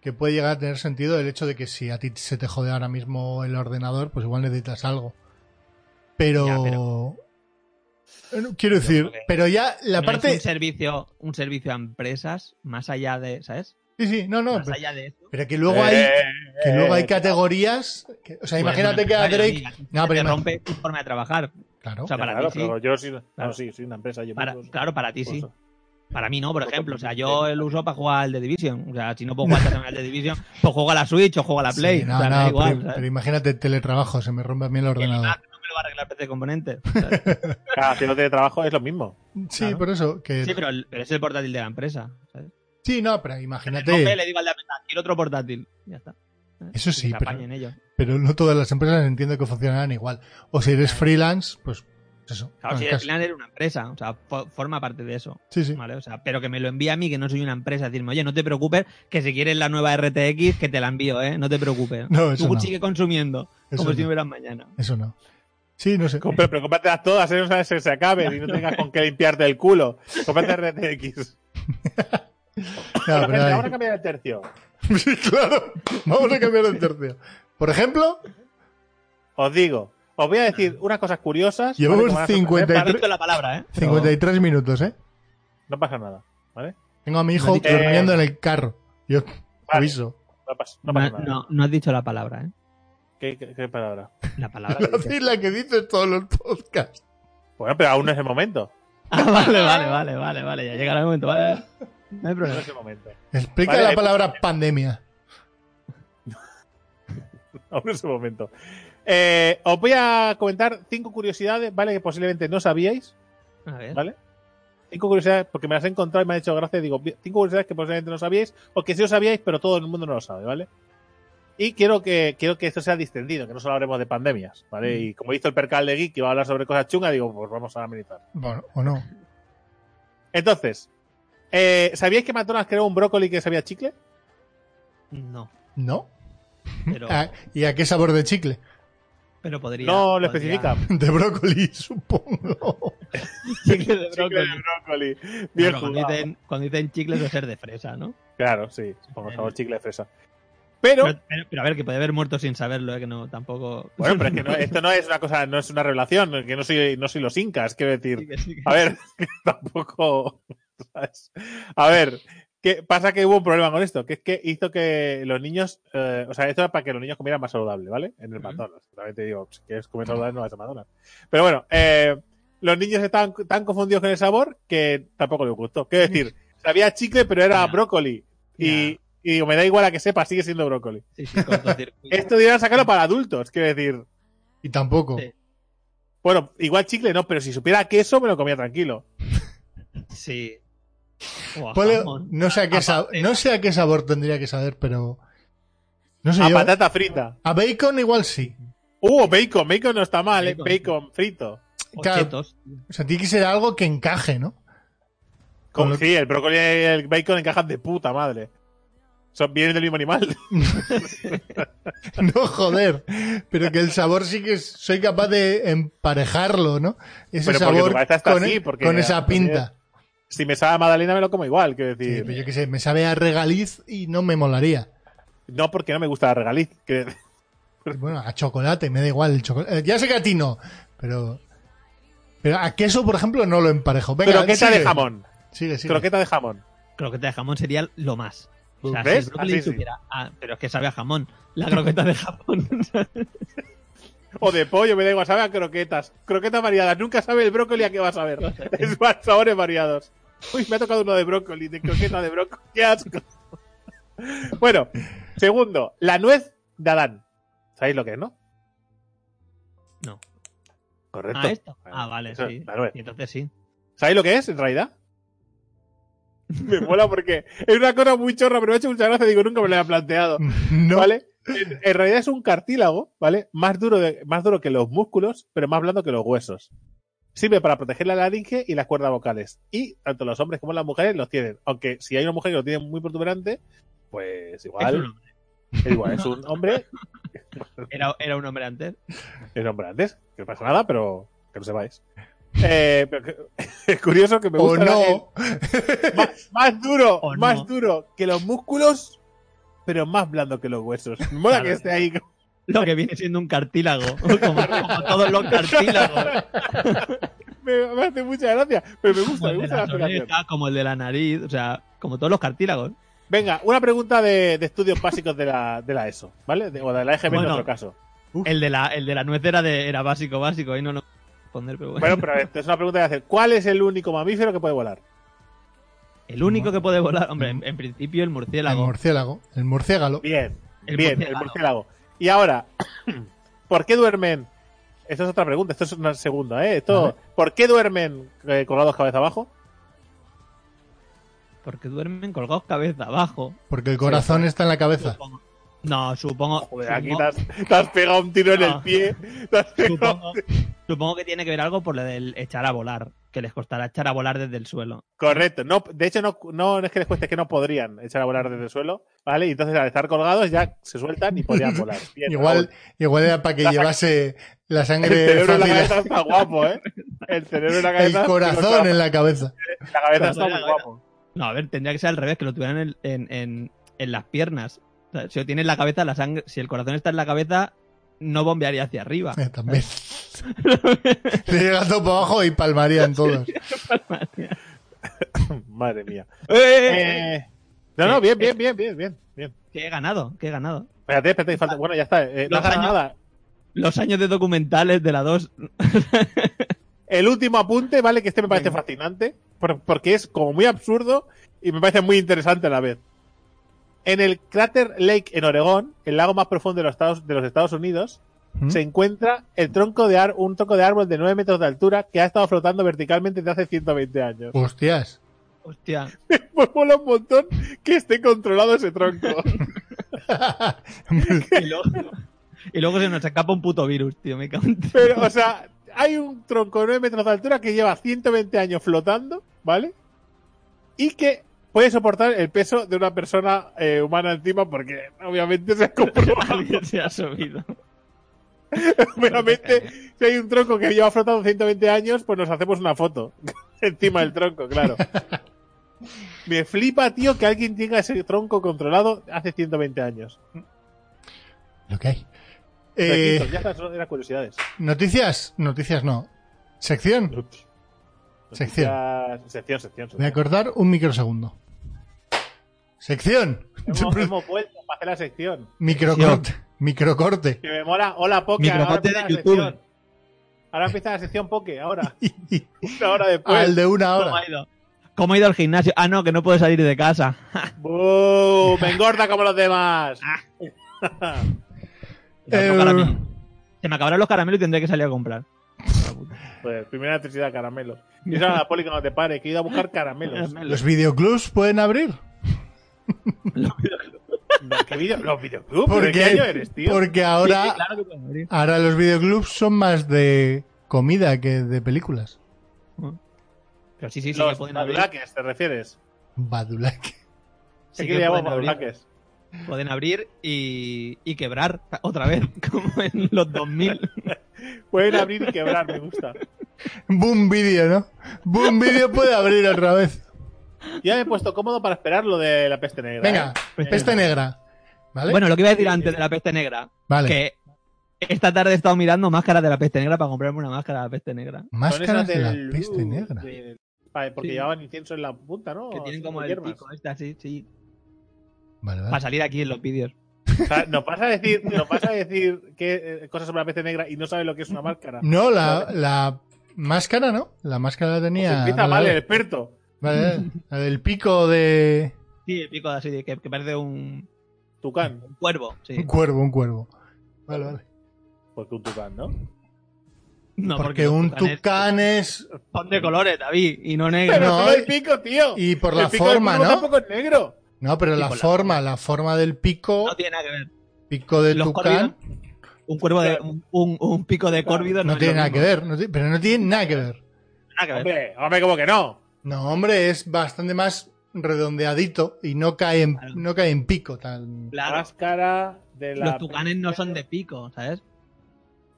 que puede llegar a tener sentido el hecho de que si a ti se te jode ahora mismo el ordenador, pues igual necesitas algo. Pero... Ya, pero- Bueno, Quiero decir, pero ya la No es parte... un servicio, un servicio a empresas, más allá de, ¿sabes? Sí, sí, no, no, más pero, allá de eso. pero que luego hay... Eh, Que luego hay eh, categorías... que- o sea, eres imagínate que a Drake... amiga, No, se pero te rompe tu forma de trabajar. Claro. O sea, para claro, ti sí. pero yo sí, no, Claro. sí, soy una empresa. Yo Para- claro, para ti sí. pues, Para mí no, por Pues, ejemplo. O sea, pues, yo lo uso para jugar al The Division. O sea, si no puedo jugar al The Division, pues juego a la Switch o juego a la Play. Sí, no, o sea, no, da igual. pero, pero imagínate el teletrabajo, se me rompe a mí el el ordenador. Mac no me lo va a arreglar PC Componente. ¿sabes? Claro, haciendo teletrabajo es lo mismo. Sí, Claro. por eso. Que... Sí, pero, el- pero es el portátil de la empresa. ¿sabes? Sí, no, pero Me rompe, imagínate. le digo al de empresa, quiero otro portátil. Ya está. Eso sí, se pero- ellos. Pero no todas las empresas entiendo que funcionarán igual. O si eres freelance, pues eso. Claro, si eres freelancer, eres una empresa. O sea, fo- forma parte de eso. Sí, sí. ¿Vale? O sea, pero que me lo envíe a mí, que no soy una empresa. Decirme, oye, no te preocupes, que si quieres la nueva RTX, que te la envío, ¿eh? No te preocupes. No, eso Tú no. sigue consumiendo, Eso como si no. no hubieras mañana. Eso no. Sí, no sé. Compre- pero cómpratelas todas, ¿eh? no sabes si se acaben y no tengas con qué limpiarte el culo. Cómprate RTX. No, Bueno, pero vamos a cambiar el tercio. Sí, claro. Vamos a cambiar el tercio. Por ejemplo, Os digo, os voy a decir unas cosas curiosas. Llevamos ¿vale? que van a sorprender 53. para- Repito la palabra, ¿eh? 53 minutos, ¿eh? No pasa nada, ¿vale? Tengo a mi hijo No he dicho- durmiendo en el carro. Yo Vale. aviso. No pasa, no No, pasa nada. no, no has dicho la palabra, ¿eh? ¿Qué, qué, qué palabra? La palabra. que dices. Es la que dices todos los podcasts. Bueno, pero aún no es el momento. Ah, vale, vale, vale, vale, vale. Ya llegará el momento, vale. No hay problema. momento. Explica Vale, la eh, palabra pandemia. Aún no es el momento. Eh, os voy a comentar cinco curiosidades, ¿vale? Que posiblemente no sabíais, A ver. ¿vale? Cinco curiosidades, porque me las he encontrado y me han hecho gracia. Digo, cinco curiosidades que posiblemente no sabíais, o que sí os sabíais, pero todo el mundo no lo sabe, ¿vale? Y quiero que, quiero que esto sea distendido, que no solo hablemos de pandemias, ¿vale? Y como hizo el percal de Geek que iba a hablar sobre cosas chungas, digo, pues vamos a amenizar. Bueno, o no. Entonces, eh, ¿sabíais que McDonald's creó un brócoli que sabía a chicle? No. ¿No? Pero, Ah, ¿Y a qué sabor de chicle? pero podría. no lo podría- especifica. De brócoli, supongo. Chicle de Chicle brócoli. de brócoli. Bien Claro, cuando, dicen, cuando dicen chicle debe ser de fresa, ¿no? Claro, sí, como sabor chicle de fresa. Pero, Pero, pero- pero a ver, que puede haber muerto sin saberlo, ¿eh? que no, tampoco. bueno, pero es que no- esto no es una cosa, no es una revelación, que no soy, no soy los incas, quiero decir. Sí, que sí, que- A ver, que tampoco. ¿Sabes? A ver, ¿qué pasa que hubo un problema con esto? Que es que hizo que los niños. eh, o sea, esto era para que los niños comieran más saludable, ¿vale? En el. McDonald's. También te digo, si quieres comer saludable, no vas a McDonald's. Pero bueno, eh, los niños estaban tan confundidos con el sabor que tampoco les gustó. Quiero decir, sabía chicle, pero era brócoli. Y, y digo, me da igual a que sepa, sigue siendo brócoli. Sí, sí, cortocircuito. Esto debieran sacarlo para adultos, quiero decir. Y tampoco. Sí. Bueno, igual chicle no, pero si supiera queso me lo comía tranquilo. Sí. No, sé a qué sab- no sé a qué sabor tendría que saber, pero. No sé A yo. patata frita. A bacon igual sí. Uh, bacon, bacon no está mal, ¿eh? Bacon. Bacon frito. o claro. O sea, tiene que ser algo que encaje, ¿no? Con Sí, el brócoli y el bacon encajan de puta madre. Son, vienen del mismo animal. No, joder. Pero que el sabor sí que es- soy capaz de emparejarlo, ¿no? Ese Pero sabor está con, así, porque con esa pinta. Si me sabe a magdalena me lo como igual, quiero Sí, decir. pero yo qué sé, me sabe a regaliz y no me molaría. No porque no me gusta la regaliz. que- Bueno, a chocolate, me da igual el chocolate. ya sé que a ti no, pero. Pero a queso, por ejemplo, no lo emparejo. Venga, croqueta sigue. de jamón. Sigue, sigue. Croqueta de jamón. Croqueta de jamón sería lo más. O sea, ¿Ves? si el brócoli Así sí. supiera- ah, pero es que sabe a jamón. La croqueta de jamón. O de pollo, me da igual, sabe a croquetas. Croquetas variadas. Nunca sabe el brócoli a qué va a saber. Es más sabores variados. Uy, me ha tocado uno de brócoli, de croqueta de brócoli. ¡Qué asco! Bueno, segundo, la nuez de Adán. ¿Sabéis lo que es, no? No. Correcto. Ah, esto. Ah, vale, Eso, sí. la nuez. Y entonces sí. ¿Sabéis lo que es, en realidad? Me mola porque es una cosa muy chorra, pero me ha hecho mucha gracia. Digo, nunca me lo había planteado. No. ¿Vale? En, en realidad es un cartílago, ¿vale? Más duro, de- más duro que los músculos, pero más blando que los huesos. Sirve para proteger la laringe y las cuerdas vocales. Y tanto los hombres como las mujeres los tienen. Aunque si hay una mujer que lo tiene muy protuberante, pues Es igual. un hombre. Es igual, es un hombre. Era, era un hombre antes. Es un hombre antes. Que no pasa nada, pero que lo sepáis. Eh, pero que- es curioso que me O gusta. la- no. más, más duro, O no. más duro que los músculos, pero más blando que los huesos. Mola Claro. que esté ahí. Lo que viene siendo un cartílago. Como, como todos los cartílagos. Me, me hace mucha gracia, pero me Como gusta, me el de gusta la orejas, como el de la nariz. O sea, como todos los cartílagos. Venga, una pregunta de, de estudios básicos de la, de la ESO, ¿vale? De- o de la EGB en Bueno. nuestro caso. El de, la, el de la nuez era, de, era básico, básico. Ahí no lo responder, pero bueno. Bueno, pero esto es una pregunta que hacer. ¿Cuál es el único mamífero que puede volar? El único que puede volar, hombre, en, en principio el El murciélago. murciélago. El murciélago. Bien, El bien, murciélago. el murciélago. Y ahora, ¿por qué duermen? Esto es otra pregunta, esto es una segunda, ¿eh? Esto. ¿Por qué duermen eh, colgados cabeza abajo? Porque duermen colgados cabeza abajo. Porque el corazón está en la cabeza. Supongo. No, supongo. Joder, aquí te has, te has pegado un tiro en el pie. Supongo, supongo que tiene que ver algo por lo del echar a volar. Que les costará echar a volar desde el suelo. Correcto. No, de hecho, no, no es que les cueste, es que no podrían echar a volar desde el suelo, ¿vale? Y entonces al estar colgados ya se sueltan y podrían volar. Bien, Igual, igual era para que La llevase la El sangre cerebro en la cabeza está guapo, ¿eh? El cerebro en la El cabeza. corazón en la cabeza. La cabeza está muy guapo. No, a ver, tendría que ser al revés, que lo tuvieran en, en, en, en las piernas. O sea, si lo tiene en la cabeza, la sangre. Si el corazón está en la cabeza, no bombearía hacia arriba. Eh, también. Le llega todo para abajo y palmarían todos. Madre mía. ¡Eh! Eh, no, no, bien, bien, bien, bien, bien, bien. Que he ganado, que he ganado. Espérate, espérate, falta. Bueno, ya está. eh, no Los años- nada. Los años de documentales de la 2. El último apunte, ¿vale? Que este me parece Venga. fascinante. por- porque es como muy absurdo y me parece muy interesante a la vez. En el Crater Lake en Oregón, el lago más profundo de los Estados, de los Estados Unidos, ¿Mm? se encuentra el tronco de ar- un tronco de árbol de 9 metros de altura que ha estado flotando verticalmente desde hace 120 años. Hostias. Hostia. Me mola un montón que esté controlado ese tronco. Y luego, y luego se nos escapa un puto virus, tío. Me cago en- Pero, o sea, hay un tronco de 9 metros de altura que lleva 120 años flotando, ¿vale? Y que puede soportar el peso de una persona eh, humana encima porque obviamente se ha. Alguien se ha subido. Obviamente, si hay un tronco que lleva flotando 120 años, pues nos hacemos una foto encima del tronco, claro. Me flipa, tío, que alguien tenga ese tronco controlado hace 120 años. Lo que hay. Eh, ya está, son- eran curiosidades. noticias. Noticias no. Sección. Sección. Noticias- Sección, sección. Voy a sección. cortar un microsegundo. Sección. Hemos, hemos vuelto para hacer la sección. Microcorte. Microcorte. Que me mola. Hola, Poke. Microcorte ahora empieza de la YouTube. sección. Ahora empieza la sección Poke, ahora. Una hora después. Al de una ¿Cómo hora. ha ido? ¿Cómo ha ido al gimnasio? Ah, no, que no puede salir de casa. ¡Bú! Me engorda como los demás. Los Eh, caramelos. Se me acabarán los caramelos y tendré que salir a comprar. Pues primera necesidad, caramelo. Y eso a la poli que no te pare, que he ido a buscar caramelos. ¿Los videoclubs pueden abrir? ¿Qué video? ¿Los videoclubs? ¿Por ¿De qué qué? año eres, tío? Porque ahora, sí, claro que ahora los videoclubs son más de comida que de películas. Pero sí, sí, sí, Los que badulaques, ¿te refieres? Badulac. Sí ¿Qué que le llamamos pueden abrir. badulaques? Pueden abrir y, y quebrar otra vez, como en los 2000. Pueden abrir y quebrar, me gusta. Boom Video, ¿no? Boom Video puede abrir otra vez. Ya me he puesto cómodo para esperar lo de la peste negra. Venga, ¿eh? peste negra. ¿Vale? Bueno, lo que iba a decir antes de la peste negra, vale. que esta tarde he estado mirando máscaras de la peste negra para comprarme una máscara de la peste negra. Máscaras de la del- peste negra. de- porque Sí. llevaban incienso en la punta, ¿no? Que tienen como el hierbas. pico este así, sí. Vale, Para vale. salir aquí en los vídeos. O sea, nos vas a decir, nos vas a decir que, eh, cosas sobre la peste negra y no sabes lo que es una máscara. No, la, la máscara, ¿no? La máscara la Pues tenía. empieza vale, mal el experto. Vale, del pico de. Sí, el pico así, de que, que parece un, Tucán. un cuervo. Un Sí. cuervo, un cuervo. Vale, vale. Porque un tucán, ¿no? No, Porque los un tucanes tucán es. Son de colores, David, y no negros. Pero No, el y- pico, tío. Y por El la pico del forma, cuervo ¿no? tampoco es negro. No, pero la forma, la forma del pico, No tiene nada que ver. pico de Los tucán, córvidos, un cuervo de un, un, un pico de córvido no tiene nada que ver. no pero no tiene nada que ver. Nada que ver. Hombre, hombre, como que no. No, hombre, es bastante más redondeadito y no cae en, Claro. no cae en pico. Tan... Claro. Máscara de la Los tucanes no son de pico, ¿sabes?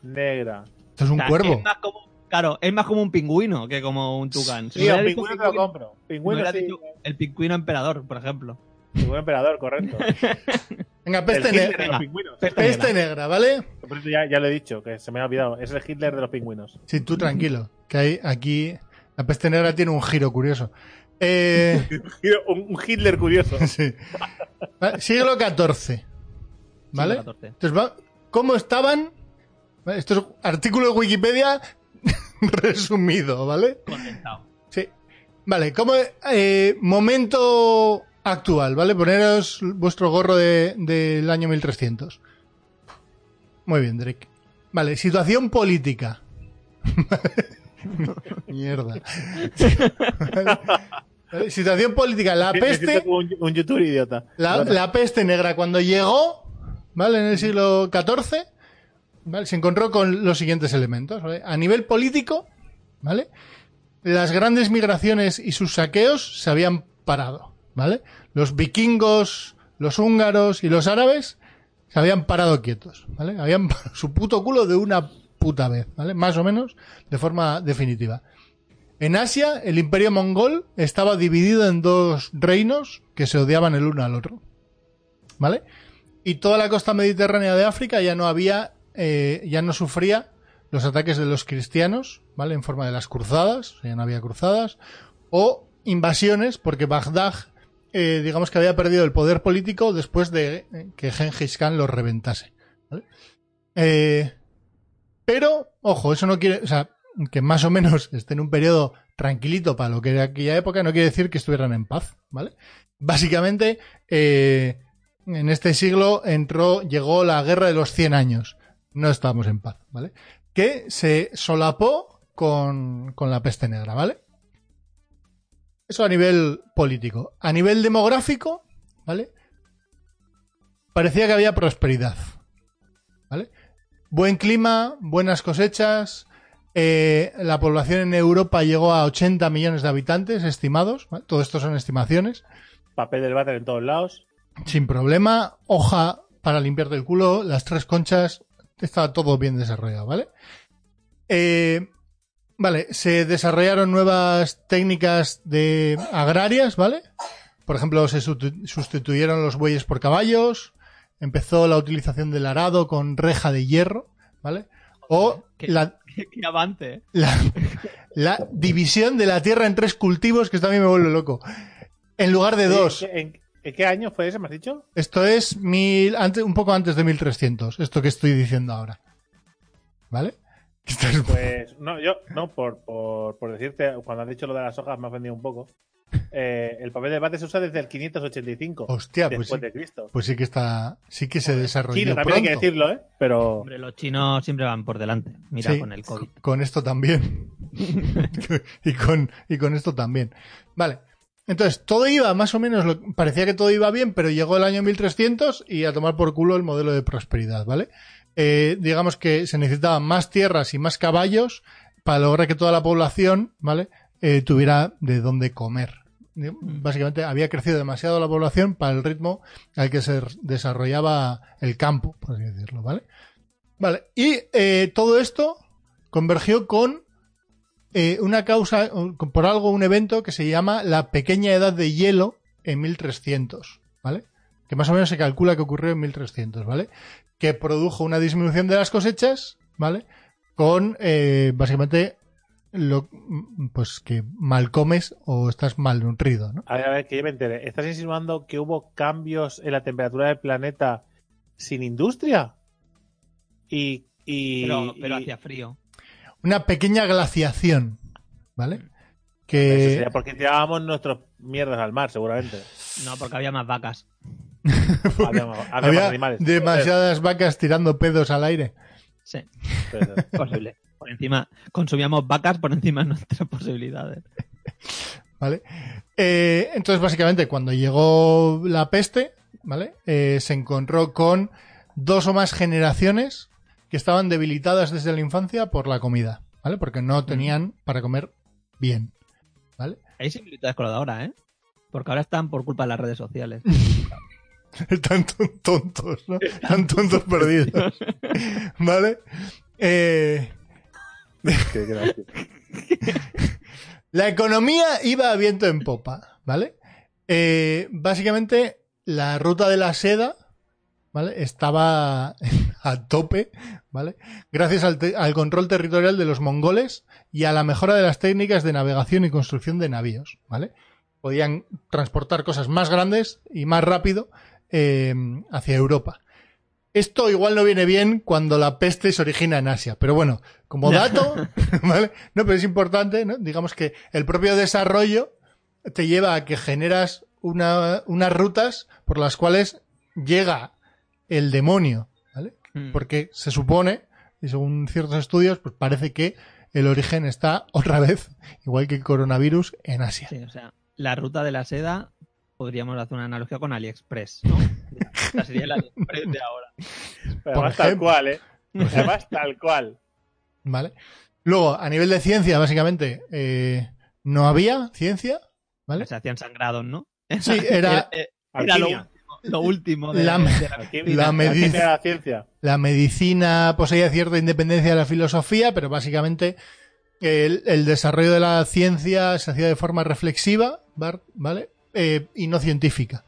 negra. Esto es un O sea, cuervo. Es más como, claro, es más como un pingüino que como un tucán. Si Sí, hubieras dicho pingüino te lo compro. Pingüino hubieras sí. dicho el pingüino emperador, por ejemplo. Pingüino emperador, correcto. Venga, El peste, negra. de los pingüinos. Peste peste negra. negra, ¿vale? Por eso ya, ya lo he dicho, que se me ha olvidado. Es el Hitler de los pingüinos. Sí, tú tranquilo. Que hay aquí. La peste negra tiene un giro curioso. Eh, Un, Hitler curioso. sí. Siglo XIV. ¿Vale? Siglo XIV. Entonces, ¿cómo estaban? Esto es artículo de Wikipedia resumido, ¿vale? Condensado. Sí. Vale, ¿cómo eh, momento actual, ¿vale? Poneros vuestro gorro de- del año 1300. Muy bien, Drake. Vale, situación política. Mierda. Situación política. La peste, un, un youtuber idiota. la, Bueno, la peste negra cuando llegó, ¿vale? En el siglo XIV, ¿vale? Se encontró con los siguientes elementos, ¿vale? A nivel político, ¿vale? Las grandes migraciones y sus saqueos se habían parado, ¿vale? Los vikingos, los húngaros y los árabes se habían parado quietos, ¿vale? Habían su puto culo de una puta vez, ¿vale? Más o menos de forma definitiva. En Asia, el imperio mongol estaba dividido en dos reinos que se odiaban el uno al otro. ¿Vale? Y toda la costa mediterránea de África ya no había, eh, ya no sufría los ataques de los cristianos, ¿vale? En forma de las cruzadas, ya no había cruzadas, o invasiones, porque Bagdad, eh, digamos que había perdido el poder político después de eh, que Genghis Khan los reventase. ¿vale? Eh, pero, ojo, eso no quiere, o sea, que más o menos esté en un periodo tranquilito para lo que era aquella época, no quiere decir que estuvieran en paz, ¿vale? Básicamente, eh, en este siglo entró, llegó la guerra de los 100 años, no estábamos en paz, ¿vale? Que se solapó con, con la peste negra, ¿vale? Eso a nivel político. A nivel demográfico, ¿vale? Parecía que había prosperidad. Buen clima, buenas cosechas. eh, la población en Europa llegó a 80 millones de habitantes estimados. ¿vale? Todo esto son estimaciones. Papel del váter en todos lados. Sin problema. Hoja para limpiarte el culo. Las tres conchas. Estaba todo bien desarrollado, ¿vale? Eh, vale, se desarrollaron nuevas técnicas de agrarias, ¿vale? Por ejemplo, se sustituyeron los bueyes por caballos. Empezó la utilización del arado con reja de hierro, ¿vale? O Qué- la, Qué, qué avance. la, la división de la tierra en tres cultivos, que esto a mí me vuelve loco. En lugar de dos. ¿En, qué año fue ese, me has dicho? Esto es mil, antes, un poco antes de 1300, esto que estoy diciendo ahora. ¿Vale? Pues no, yo, no, por, por, por decirte, cuando has dicho lo de las hojas me ha ofendido un poco. Eh, el papel del váter se usa desde el 585 Hostia, pues después sí, de Cristo. pues sí que está, sí que se desarrolló Chino, también hay que decirlo, ¿eh? Pero Hombre, los chinos siempre van por delante. Mira Sí, con el COVID. Con esto también. y, con, y con esto también. Vale. Entonces, todo iba más o menos, lo- parecía que todo iba bien, pero llegó el año 1300 y a tomar por culo el modelo de prosperidad, ¿vale? Eh, digamos que se necesitaban más tierras y más caballos para lograr que toda la población, ¿vale? Eh, tuviera de dónde comer. Eh, Básicamente había crecido demasiado la población para el ritmo al que se desarrollaba el campo, por así decirlo, ¿vale? Vale, y eh, todo esto convergió con eh, una causa, por algo, un evento que se llama la pequeña edad de hielo en 1300, ¿vale? Que más o menos se calcula que ocurrió en 1300, ¿vale? Que produjo una disminución de las cosechas, ¿vale? Con, eh, básicamente, lo, pues que mal comes o estás mal nutrido, ¿no? a ver, a ver, que yo me entere. ¿Estás insinuando que hubo cambios en la temperatura del planeta sin industria? Y. y Pero, pero y- hacía frío. Una pequeña glaciación, ¿vale? Eso Que... sería porque tirábamos nuestros mierdas al mar, seguramente. No, porque había más vacas. Había, más- había más Había animales. demasiadas vacas tirando pedos al aire. Sí, posible. Por encima, consumíamos vacas por encima de nuestras posibilidades. ¿Vale? Eh, entonces, básicamente, cuando llegó la peste, ¿vale? Eh, se encontró con dos o más generaciones que estaban debilitadas desde la infancia por la comida, ¿vale? Porque no tenían para comer bien, ¿vale? Hay similitudes con lo de ahora, ¿eh? Porque ahora están por culpa de las redes sociales. Están ton- tontos, ¿no? Están tontos perdidos, ¿vale? Eh, La economía iba a viento en popa, ¿vale? Eh, básicamente, la ruta de la seda, ¿vale? Estaba a tope, ¿vale? Gracias al control territorial de los mongoles y a la mejora de las técnicas de navegación y construcción de navíos, ¿vale? Podían transportar cosas más grandes y más rápido eh, hacia Europa. Esto igual no viene bien cuando la peste se origina en Asia, pero bueno, como dato, ¿vale? No, pero es importante, ¿no? Digamos que el propio desarrollo te lleva a que generas una- unas rutas por las cuales llega el demonio, ¿vale? Mm. Porque se supone, y según ciertos estudios, pues parece que el origen está otra vez, igual que el coronavirus, en Asia. Sí, o sea, la ruta de la seda podríamos hacer una analogía con AliExpress, ¿no? Esta sería el AliExpress de ahora. Pero además ejemplo. tal cual, ¿eh? Además tal cual. ¿Vale? Luego, a nivel de ciencia, básicamente, eh, no había ciencia, ¿vale? Se hacían sangrados, ¿no? Sí, era Era, era lo, Alquimia. último, lo último de, La- de la- medic- de la ciencia. la medicina poseía cierta independencia de la filosofía, pero básicamente el, el desarrollo de la ciencia se hacía de forma reflexiva, ¿vale? Eh, y no científica.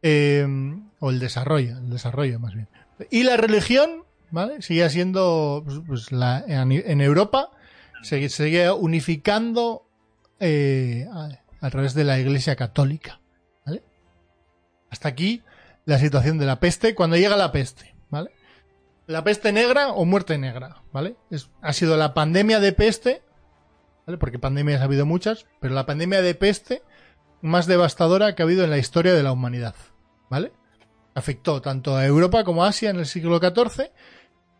Eh, o el desarrollo, el desarrollo más bien. Y la religión, ¿vale? Seguía siendo, pues, pues, la, en, Europa, se seguía unificando eh, a, través de la Iglesia Católica, ¿vale? Hasta aquí la situación de la peste cuando llega la peste, ¿vale? La peste negra o muerte negra, ¿vale? Ha sido la pandemia de peste, ¿vale? Porque pandemias ha habido muchas, pero la pandemia de peste más devastadora que ha habido en la historia de la humanidad, ¿vale? afectó tanto a Europa como a Asia en el siglo XIV.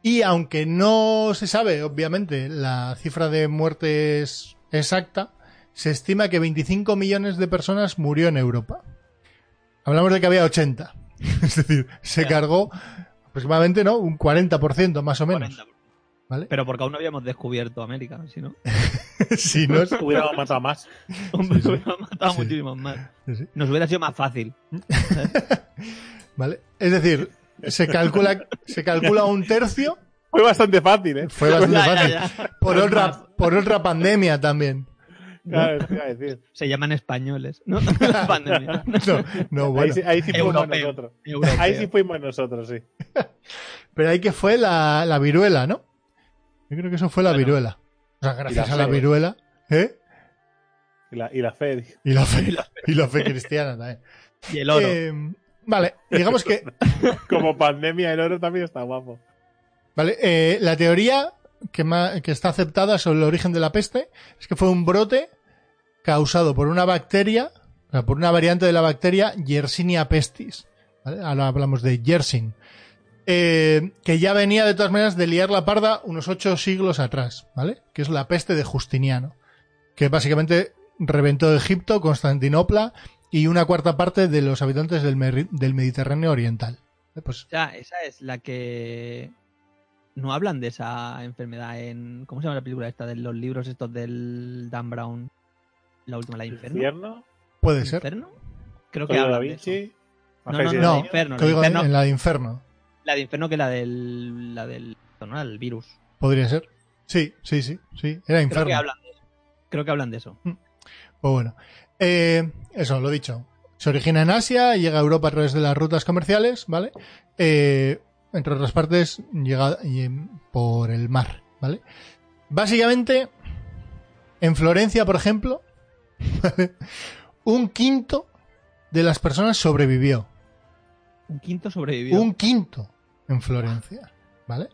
Y aunque no se sabe, obviamente, la cifra de muertes exacta, se estima que 25 millones de personas murió en Europa. Hablamos de que había 80. Es decir, se cargó aproximadamente, ¿no? Un 40% más o menos. 40. ¿Vale? Pero porque aún no habíamos descubierto América, si no. si no es- Hubiéramos matado más. Hombre, sí. hubiéramos matado Sí. muchísimos más. Sí, sí. Nos hubiera sido más fácil. ¿Vale? Es decir, se calcula, se calcula un tercio. Fue bastante fácil, ¿eh? Fue bastante Ya, ya, fácil. ya. Por otra, por otra pandemia también. Claro, te iba a decir. Se llaman españoles, ¿no? La pandemia. No, bueno. sí, ahí sí fuimos Europeo. nosotros. Europeo. Ahí sí fuimos nosotros, sí. Pero ahí que fue la, la viruela, ¿no? Yo creo que eso fue la Bueno. viruela. O sea, gracias la a la fe. viruela. ¿Eh? Y la, y la fe. Y la fe, y la fe cristiana también. Y el oro. Eh, vale, digamos que Como pandemia, el oro también está guapo. Vale, eh, la teoría que, que está aceptada sobre el origen de la peste es que fue un brote causado por una bacteria, o sea, por una variante de la bacteria Yersinia pestis. ¿vale? Ahora hablamos de Yersin. Eh, que ya venía de todas maneras de liar la parda unos ocho siglos atrás, ¿vale? Que es la peste de Justiniano. Que básicamente reventó Egipto, Constantinopla y una cuarta parte de los habitantes del, Mer- del Mediterráneo Oriental. Eh, Pues O sea, esa es la que. No hablan de esa enfermedad en. ¿Cómo se llama la película esta? De los libros estos del Dan Brown. La última, la de Inferno. Infierno. puede ser. ¿Inferno? Creo que hablan de eso. No, no, Agentes no, No, la de Inferno. La de Código de- Inferno, en la de Inferno. La de Inferno que la del. La del. No, el virus. Podría ser. Sí, sí, sí, sí. Era Creo Inferno. que hablan de eso. Creo que hablan de eso. Pues bueno. Eh, eso, lo dicho. Se origina en Asia, llega a Europa a través de las rutas comerciales, ¿vale? Eh, entre otras partes, llega y- por el mar, ¿vale? Básicamente, en Florencia, por ejemplo, ¿vale? un quinto de las personas sobrevivió. Un quinto sobrevivió. Un quinto en Florencia, ¿vale?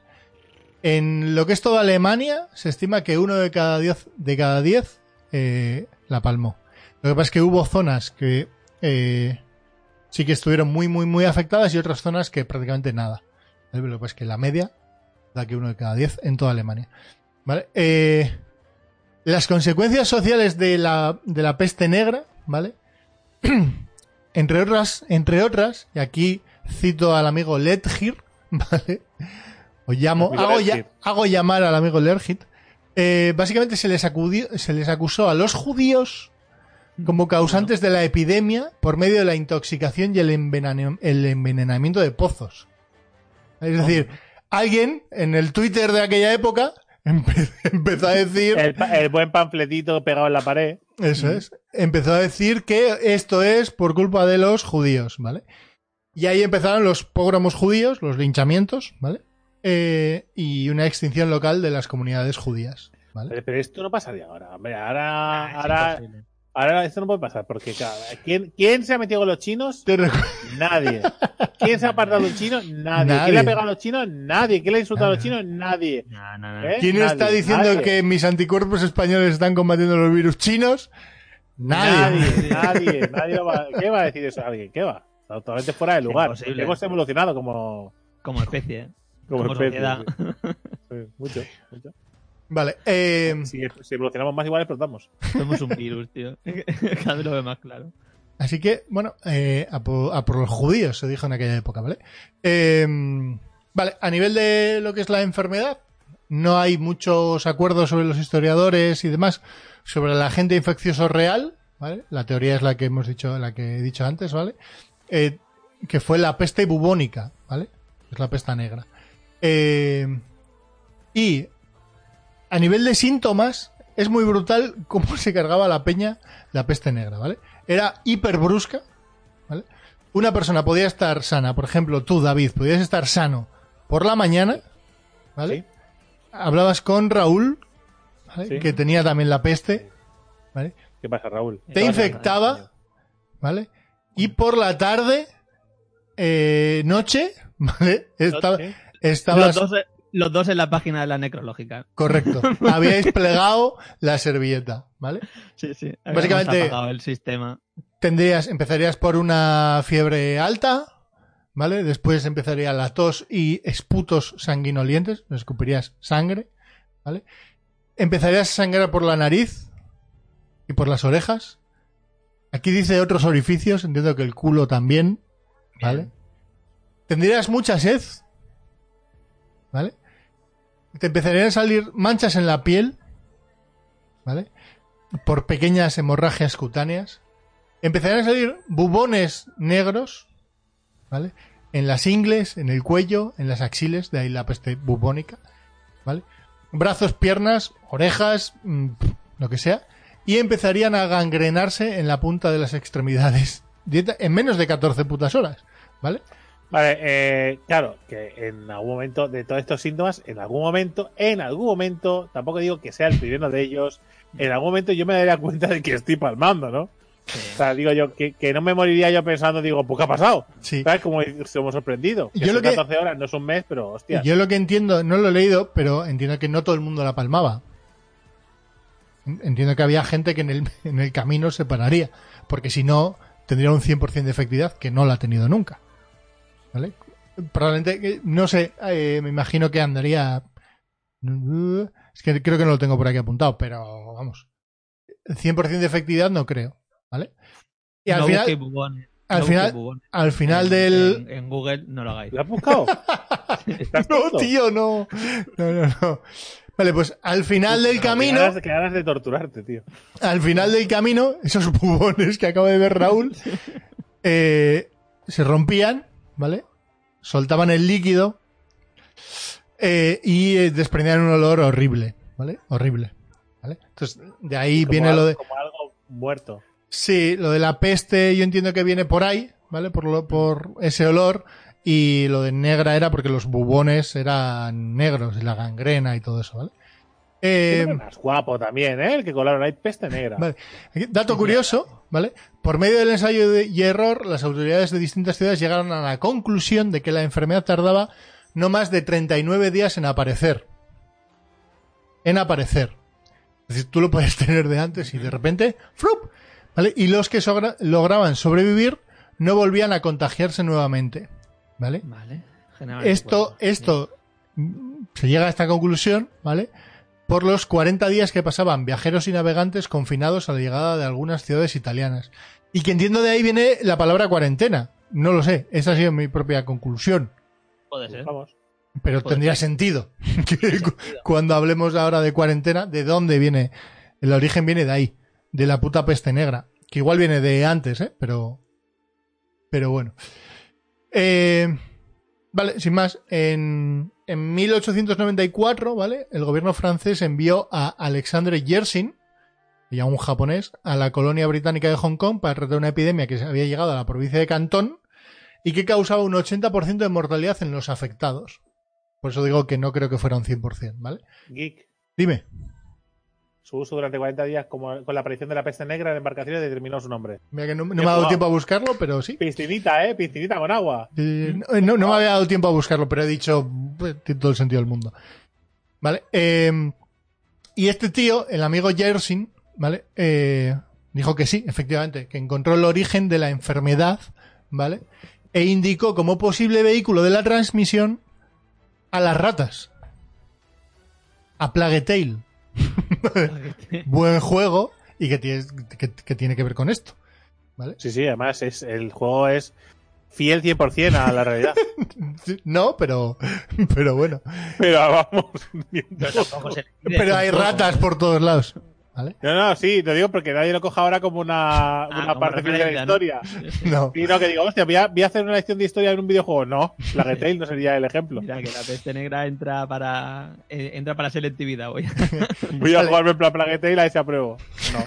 En lo que es toda Alemania, se estima que uno de cada diez, de cada diez eh, la palmó. Lo que pasa es que hubo zonas que eh, sí que estuvieron muy, muy, muy afectadas y otras zonas que prácticamente nada. Lo que pasa es que la media da que uno de cada diez en toda Alemania. ¿Vale? Eh, las consecuencias sociales de la, de la peste negra, ¿vale? entre otras, entre otras, y aquí cito al amigo Ledgir, ¿vale? O llamo, hago, ya- Ledgir. hago llamar al amigo Ledgir. Eh, básicamente se les, acudió- se les acusó a los judíos como causantes de la epidemia por medio de la intoxicación y el, envenena- el envenenamiento de pozos. Es decir, alguien en el Twitter de aquella época empe- empezó a decir... El buen panfletito pegado en la pared. Eso es. Empezó a decir que esto es por culpa de los judíos, ¿vale? Y ahí empezaron los pogromos judíos, los linchamientos, ¿vale? Eh, y una extinción local de las comunidades judías, ¿vale? Pero, pero esto no pasaría ahora. Hombre, ahora, Ah, ahora, ahora esto no puede pasar. Porque, claro, ¿quién, ¿quién se ha metido con los chinos? Te recu- Nadie. ¿Quién se ha apartado a los chinos? Nadie. Nadie. ¿Quién le ha pegado a los chinos? Nadie. ¿Quién le ha insultado a los chinos? Nadie. No, no, no. ¿Eh? ¿Quién Nadie, está diciendo nadie. que mis anticuerpos españoles están combatiendo los virus chinos? Nadie. Nadie. Nadie. Nadie va- ¿Qué va a decir eso alguien? ¿Qué va? Totalmente fuera de lugar. Imposible. Hemos evolucionado como, Como especie, ¿eh? como, Como especie. sociedad. sí. Sí, mucho, mucho. Vale. eh, Si, si evolucionamos más, igual explotamos. Somos un virus, tío. Cada vez lo ve más claro. Así que, bueno, eh, a, por, a por los judíos se dijo en aquella época, ¿vale? Eh, vale, a nivel de lo que es la enfermedad, no hay muchos acuerdos sobre los historiadores y demás sobre el agente infeccioso real, ¿vale? La teoría es la que hemos dicho, la que he dicho antes, ¿vale? Eh, que fue la peste bubónica, ¿vale? Es la pesta negra. Eh, y a nivel de síntomas, es muy brutal cómo se cargaba la peña la peste negra, ¿vale? Era hiper brusca, ¿vale? Una persona podía estar sana, por ejemplo, tú, David, podías estar sano por la mañana, ¿vale? Sí. Hablabas con Raúl, ¿vale? Sí. que tenía también la peste, ¿vale? ¿Qué pasa, Raúl? Te ¿Qué pasa, infectaba, ¿vale? Y por la tarde, eh, noche, ¿vale? Estaba, estabas Los dos, los dos en la página de la necrológica. correcto. Habíais plegado la servilleta, ¿vale? Sí, sí. Básicamente- el sistema. Tendrías, empezarías por una fiebre alta, ¿vale? Después empezaría la tos y esputos sanguinolientes, escupirías sangre, ¿vale? Empezarías a sangrar por la nariz y por las orejas. Aquí dice otros orificios, entiendo que el culo también, ¿vale? Tendrías mucha sed, ¿vale? Te empezarían a salir manchas en la piel, ¿vale? Por pequeñas hemorragias cutáneas. Empezarían a salir bubones negros, ¿vale? En las ingles, en el cuello, en las axiles, de ahí la peste bubónica, ¿vale? Brazos, piernas, orejas, mm, lo que sea, y empezarían a gangrenarse en la punta de las extremidades en menos de 14 putas horas, ¿vale? Vale, eh, claro, que en algún momento de todos estos síntomas, en algún momento, en algún momento, tampoco digo que sea el primero de ellos, en algún momento yo me daría cuenta de que estoy palmando, ¿no? O sea, digo yo, que, que no me moriría yo pensando, digo, pues ¿qué ha pasado? Sí. ¿Sabes? Como somos sorprendido. Que Yo son lo que- 14 horas, no es un mes, pero hostia. Yo lo que entiendo, no lo he leído, pero entiendo que no todo el mundo la palmaba. Entiendo que había gente que en el, en el camino se pararía, porque si no, tendría un 100% de efectividad, que no la ha tenido nunca. ¿Vale? Probablemente, eh, no sé, eh, me imagino que andaría... Es que creo que no lo tengo por aquí apuntado, pero vamos. 100% de efectividad no creo, ¿vale? Y al no final, al no final- busquéis bubones. al final En- del... En, en Google no lo hagáis. ¿Lo has buscado? ¿Estás No, tío, no. No, no, no. Vale, pues al final del No, camino, Que ganas, que ganas de torturarte, tío. al final del camino, esos bubones que acaba de ver Raúl, eh, se rompían, ¿vale? Soltaban el líquido eh, y eh, desprendían un olor horrible, ¿vale? Horrible, ¿vale? Entonces, de ahí Como viene algo- lo de... Como algo muerto. Sí, lo de la peste yo entiendo que viene por ahí, ¿vale? Por, lo, por ese olor. Y lo de negra era porque los bubones eran negros y la gangrena y todo eso, ¿vale? Eh, más guapo también, ¿eh? El que colaron ahí peste negra. Vale. Dato curioso, ¿vale? Por medio del ensayo de- y error, las autoridades de distintas ciudades llegaron a la conclusión de que la enfermedad tardaba no más de 39 días en aparecer. En aparecer. Es decir, tú lo puedes tener de antes y de repente, ¡frup! ¿Vale? Y los que lograban sobrevivir no volvían a contagiarse nuevamente. ¿Vale? Vale. Esto, esto mm, se llega a esta conclusión, ¿vale? Por los 40 días que pasaban viajeros y navegantes confinados a la llegada de algunas ciudades italianas. Y que entiendo de ahí viene la palabra cuarentena. No lo sé, esa ha sido mi propia conclusión. Puede ser. Vamos. Pero Puede tendría sentido que cu- cuando hablemos ahora de cuarentena, ¿de dónde viene? El origen viene de ahí, de la puta peste negra. Que igual viene de antes, ¿eh? Pero. Pero bueno. Eh, vale, sin más. En, en 1894, ¿vale? El gobierno francés envió a Alexandre Yersin, ya un japonés, a la colonia británica de Hong Kong para tratar una epidemia que había llegado a la provincia de Cantón y que causaba un 80% de mortalidad en los afectados. Por eso digo que no creo que fuera un 100%, ¿vale? Geek. Dime. Su uso durante 40 días como, con la aparición de la peste negra en embarcaciones determinó su nombre. Mira que no, me ha dado tiempo a buscarlo, pero sí. Piscinita, ¿eh? Piscinita con agua. Eh, no, no- no me había dado tiempo a buscarlo, pero he dicho, pues, tiene todo el sentido del mundo. ¿Vale? Eh, y este tío, el amigo Yersin, ¿vale? Eh, dijo que sí, efectivamente, que encontró el origen de la enfermedad, ¿vale? E indicó como posible vehículo de la transmisión a las ratas. A Plague Tale. Buen juego y que tiene, que, que tiene que ver con esto. ¿Vale? Sí, sí, además es, el juego es fiel 100% a la realidad. No, pero, pero bueno. Pero vamos. Pero hay ratas por todos lados. ¿Vale? No, no, sí, te digo porque nadie lo coja ahora como una, una como parte fiel de la historia. No. Y no, que digo, hostia, voy a, voy a hacer una lección de historia en un videojuego. No, la Tale no sería el ejemplo. Mira que la peste negra entra para eh, entra para selectividad hoy. Voy a Vale. jugarme en plan Plague Tale a ese apruebo. No.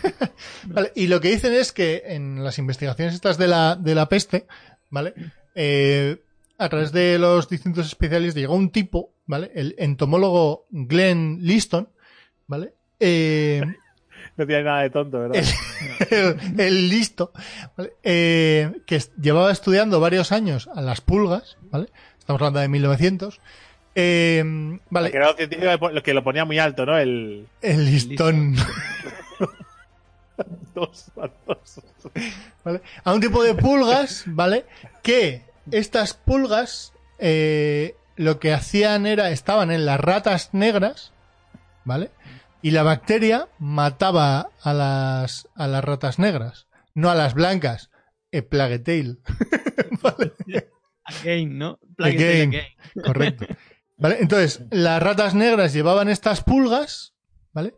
Vale, Y lo que dicen es que en las investigaciones estas de la, de la peste, ¿vale? Eh, a través de los distintos especialistas llegó un tipo, ¿vale? El entomólogo Glenn Liston, ¿vale? Eh, No tiene nada de tonto, ¿verdad? el, el listo, ¿vale? Eh, que llevaba estudiando varios años a las pulgas, ¿vale? Estamos hablando de 1900. Eh, vale, Que era un científico que lo ponía muy alto, ¿no? El el listón. dos, dos. ¿vale? A un tipo de pulgas, ¿vale? Que estas pulgas eh, lo que hacían era, estaban en las ratas negras, ¿vale? Y la bacteria mataba a las, a las ratas negras, no a las blancas. E plague tail. ¿Vale? Again, ¿no? Again. Again. Correcto. ¿Vale? Entonces, las ratas negras llevaban estas pulgas, ¿vale?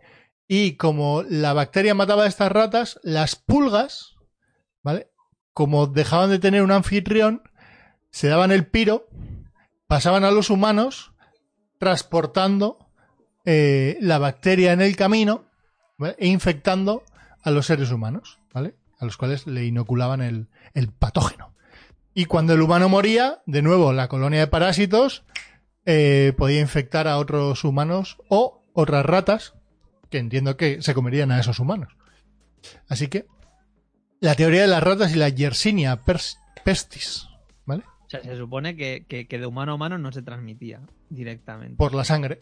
Y como la bacteria mataba a estas ratas, las pulgas, ¿vale? Como dejaban de tener un anfitrión, se daban el piro, pasaban a los humanos, transportando eh, la bacteria en el camino ¿vale? e infectando a los seres humanos, ¿vale? A los cuales le inoculaban el, el patógeno. Y cuando el humano moría, de nuevo, la colonia de parásitos eh, podía infectar a otros humanos o otras ratas, que entiendo que se comerían a esos humanos. Así que la teoría de las ratas y la Yersinia pestis, ¿vale? O sea, se supone que, que- que de humano a humano no se transmitía directamente. Por la sangre,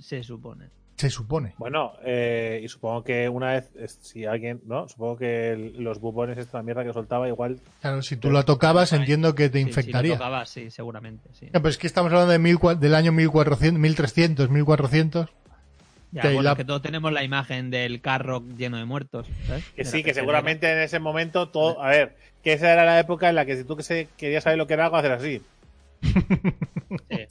Se supone. se supone. Bueno, eh, y supongo que una vez, es- si alguien, ¿no? Supongo que el- los bubones, esta mierda que soltaba, igual. Claro, si tú la tocabas, entiendo que te Sí, infectaría. Si lo tocaba, sí, seguramente, sí. Ya, pero es que estamos hablando de mil del año 1400, 1300, 1400. Ya, que bueno, la- que todos tenemos la imagen del carro lleno de muertos. ¿sabes? Que sí, que seguramente en ese momento todo. A ver, que esa era la época en la que si tú que se- querías saber lo que era algo, hacer así. Sí.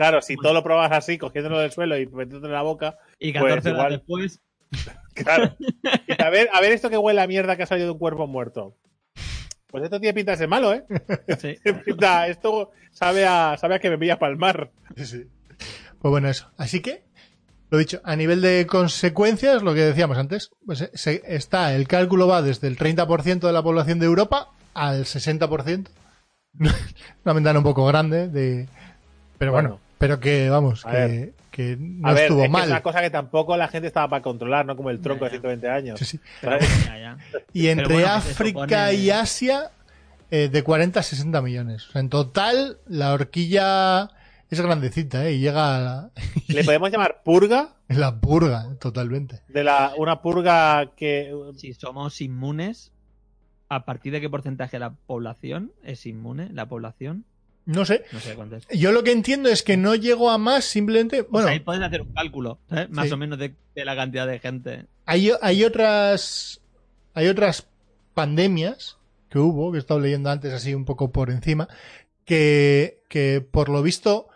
Claro, si todo lo probabas así, cogiéndolo del suelo y metiéndolo en la boca, Y Pues 14 horas igual. después, claro. A ver, a ver esto que huele a mierda que ha salido de un cuerpo muerto. Pues esto tiene pinta de ser malo, ¿eh? sí. Pinta- esto sabe a, sabe a que me pillas para el mar. Pues bueno, eso. Así que, lo dicho, a nivel de consecuencias, lo que decíamos antes, pues eh, se- está, el cálculo va desde el 30% de la población de Europa al 60%. Una ventana un poco grande, de, pero bueno, Bueno. Pero que, vamos, A que, ver. que no a ver, estuvo es que mal. es una cosa que tampoco la gente estaba para controlar, ¿no? Como el tronco Ya, de ya. 120 años. Sí, sí. ¿sabes? Ya, ya. Y entre bueno, África supone- y Asia, eh, de 40 a 60 millones. O sea, en total, la horquilla es grandecita, ¿eh? Y llega a la, Le podemos llamar purga, es la purga, totalmente. de la, una purga que. Si somos inmunes, ¿a partir de qué porcentaje de la población es inmune? La población, No sé. no sé cuánto es. Yo lo que entiendo es que no llego a más, simplemente. Bueno, Bueno, ahí puedes hacer un cálculo. Más Sí. o menos de, de la cantidad de gente. hay, hay otras. Hay otras pandemias que hubo, que he estado leyendo antes así un poco por encima, que, que por lo visto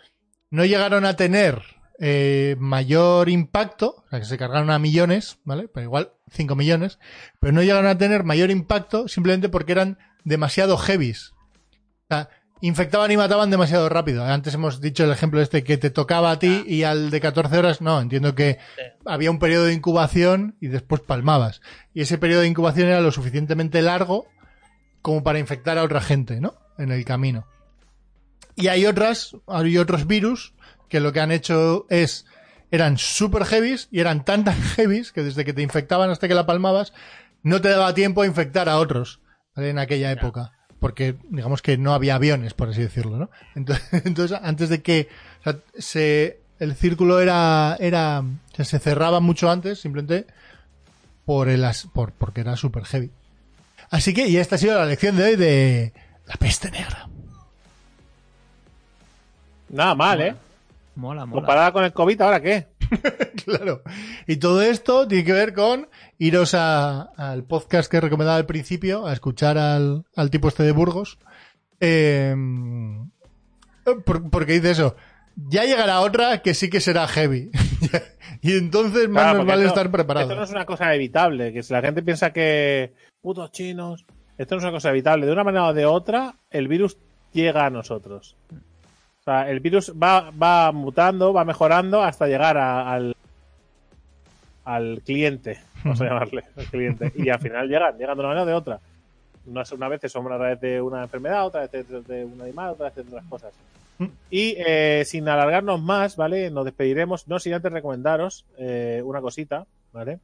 no llegaron a tener eh, mayor impacto, o sea, que se cargaron a millones, ¿vale? Pero igual 5 millones, pero no llegaron a tener mayor impacto simplemente porque eran demasiado heavies. O sea, infectaban y mataban demasiado rápido. Antes hemos dicho el ejemplo este que te tocaba a ti y al de 14 horas, no, entiendo que había un periodo de incubación y después palmabas. Y ese periodo de incubación era lo suficientemente largo como para infectar a otra gente, ¿no? En el camino. Y hay otras, hay otros virus que lo que han hecho es, eran super heavies y eran tan tan heavies que desde que te infectaban hasta que la palmabas, no te daba tiempo a infectar a otros en aquella época. Porque digamos que no había aviones, por así decirlo, ¿no? Entonces, entonces antes de que o sea, se, el círculo era, era, o sea, se cerraba mucho antes, simplemente por el, as- por, porque era super heavy. Así que, y esta ha sido la lección de hoy de la peste negra. Nada mal, ¿eh? Mola, mola. Comparada con el COVID, ¿ahora qué? Claro. Y todo esto tiene que ver con iros a- al podcast que he recomendado al principio, a escuchar al, al tipo este de Burgos. Eh, por- porque dice eso. Ya llegará otra que sí que será heavy. y entonces más Claro, nos porque vale esto- estar preparados. Esto no es una cosa evitable, que si la gente piensa que putos chinos, esto no es una cosa evitable. De una manera o de otra, el virus llega a nosotros. O sea, el virus va, va mutando, va mejorando hasta llegar a- al, al cliente, vamos a llamarle, al cliente. Y al final llegan, llegan de una manera o de otra. Unas, una vez son a través de una enfermedad, otra vez de, de un animal, otra vez de otras cosas. Mm. Y eh, sin alargarnos más, ¿vale? Nos despediremos, no sin antes recomendaros eh, una cosita, ¿vale?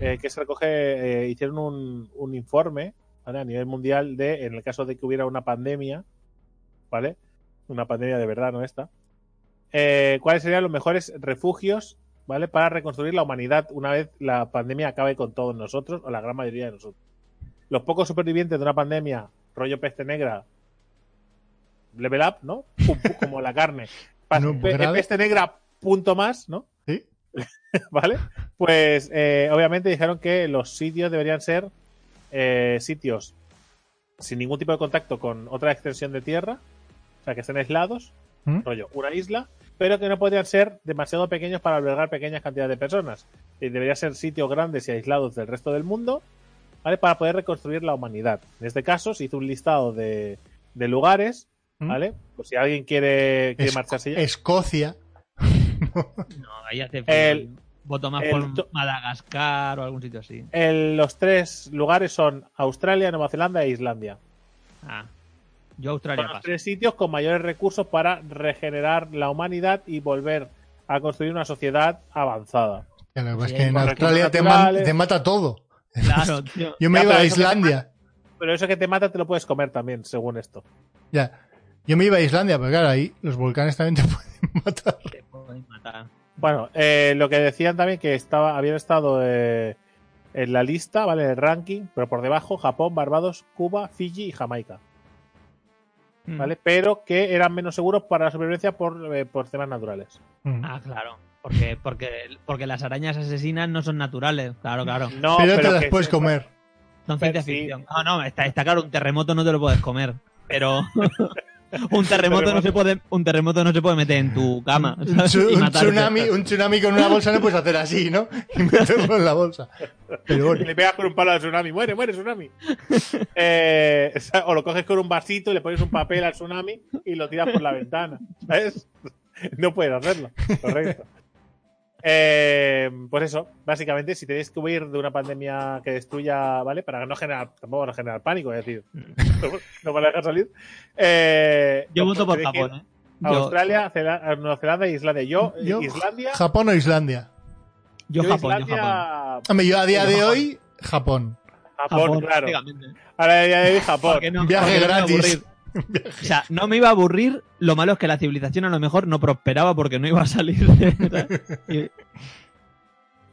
Eh, que se recoge, eh, hicieron un, un informe, ¿vale? A nivel mundial de, en el caso de que hubiera una pandemia, ¿vale? Una pandemia de verdad, no esta. Eh, ¿Cuáles serían los mejores refugios, ¿vale? Para reconstruir la humanidad una vez la pandemia acabe con todos nosotros, o la gran mayoría de nosotros. Los pocos supervivientes de una pandemia, rollo peste negra, level up, ¿no? Pum, pum, como la carne. No, grave. peste negra, punto más, ¿no? ¿Sí? ¿Vale? Pues eh, obviamente dijeron que los sitios deberían ser eh, sitios sin ningún tipo de contacto con otra extensión de tierra, o sea, que estén aislados, ¿Mm? rollo, una isla, pero que no podrían ser demasiado pequeños para albergar pequeñas cantidades de personas. Y deberían ser sitios grandes y aislados del resto del mundo, ¿vale? Para poder reconstruir la humanidad. En este caso se hizo un listado de, de lugares, ¿Mm? ¿vale? Pues si alguien quiere, quiere Es- marcharse ya. Escocia. No, ahí hace. El- Voto más el por Madagascar o algún sitio así. El- los tres lugares son Australia, Nueva Zelanda e Islandia. Ah, yo Son Australia paso. tres sitios con mayores recursos para regenerar la humanidad y volver a construir una sociedad avanzada. Ya, lo que pasa Sí, es que en Australia te, ma- naturales. te mata todo. Claro, tío. Yo me Ya, iba a Islandia. Pero eso que te mata te lo puedes comer también, según esto. Ya. Yo me iba a Islandia, pero claro, ahí los volcanes también te pueden matar. Te pueden matar. Bueno, eh, lo que decían también que estaba, habían estado eh, en la lista, ¿vale? En el ranking, pero por debajo Japón, Barbados, Cuba, Fiji y Jamaica, Mm. ¿vale? Pero que eran menos seguros para la supervivencia por, eh, por temas naturales. Mm. Ah, claro. Porque, porque, porque las arañas asesinas no son naturales. Claro, claro. No, pero te las puedes comer. Son ciencia sí. ficción. No, no, está, está claro, un terremoto no te lo puedes comer. Pero un terremoto no se puede, un terremoto no se puede meter en tu cama. Un, tsunami, un tsunami con una bolsa no puedes hacer así, ¿no? Y meterlo en la bolsa. Pero bueno, le pegas con un palo al tsunami. Muere, muere, tsunami. Eh, o lo coges con un vasito y le pones un papel al tsunami y lo tiras por la ventana. ¿Sabes? No puedes hacerlo. Correcto. Eh, pues eso, básicamente, si tenéis que huir de una pandemia que destruya, ¿vale? Para no generar, tampoco para generar pánico, es decir, no para dejar salir. Eh, Yo voto por Japón, ¿eh? a Yo, Australia, Cela- Nueva Zelanda e Islandia. Yo, Yo- Islandia. Japón o Islandia. yo yo Japón, yo Islandia, Japón. Hombre, yo a día Yo de Japón. hoy, Japón. Japón, claro. prácticamente. Ahora ya de hoy Japón. No- Viaje no a gratis. O sea, no me iba a aburrir. Lo malo es que la civilización a lo mejor no prosperaba porque no iba a salir. de-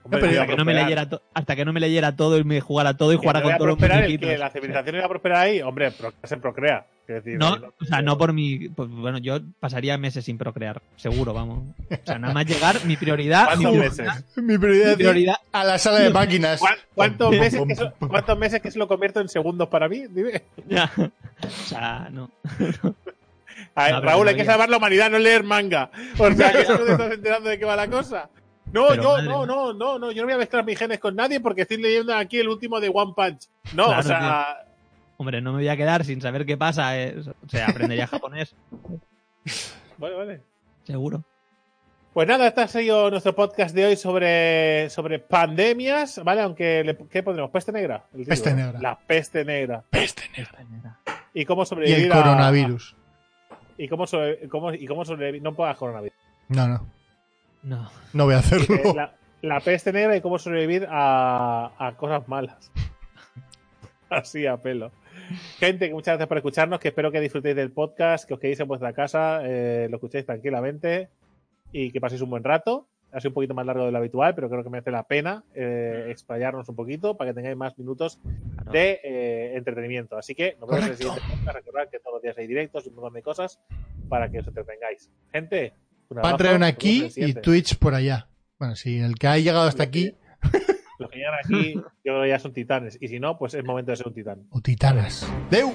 pero hasta, que no me leyera to- hasta que no me leyera todo y me jugara todo y jugara con a todos los muñequitos. que la civilización iba a prosperar ahí, hombre, pro- se procrea. Decir, No, o sea, no por mi. pues, bueno, yo pasaría meses sin procrear, seguro, vamos. O sea, nada más llegar, mi prioridad. Mi ¿Cuántos prioridad, meses? Mi prioridad mi prioridad a la sala de máquinas. ¿Cuán- ¿Cuántos Pum, meses, pum, que eso. ¿Cuántos meses que se lo convierto en segundos para mí? Dime. ya. O sea, no. A ver, No, Raúl, hay que salvar la humanidad, no leer manga. O sea, que no te estás enterando de qué va la cosa. No, Pero yo, madre no, no, no, no, yo no voy a mezclar mis genes con nadie porque estoy leyendo aquí el último de One Punch. No, Claro, o sea, Hombre, no me voy a quedar sin saber qué pasa. eh. O sea, aprendería japonés, vale, vale. seguro. Pues nada, este ha sido nuestro podcast de hoy sobre, sobre pandemias, ¿vale? Aunque, le- ¿qué pondremos? ¿Peste negra? El título, Peste ¿no? negra. La peste negra. Peste negra. ¿Y cómo Y sobrevivir el a- coronavirus. ¿Y cómo, sobre- cómo- y cómo sobrevivir? No pongas coronavirus. No, no. No. No voy a Eh, hacerlo. la, la peste negra y cómo sobrevivir a, a cosas malas. Así a pelo. Gente, que muchas gracias por escucharnos, que espero que disfrutéis del podcast, que os quedéis en vuestra casa, eh, lo escuchéis tranquilamente y que paséis un buen rato. Ha sido un poquito más largo de lo habitual, pero creo que merece la pena eh, explayarnos un poquito para que tengáis más minutos Claro. de eh, entretenimiento. Así que nos vemos en el siguiente podcast. Recordad que todos los días hay directos y un montón de cosas para que os entretengáis. Gente. Patreon aquí y. Twitch por allá. Bueno, si el que ha llegado hasta aquí, Los que llegan aquí, yo creo que ya son titanes. Y si no, pues es momento de ser un titán. o titanas. ¡Deu!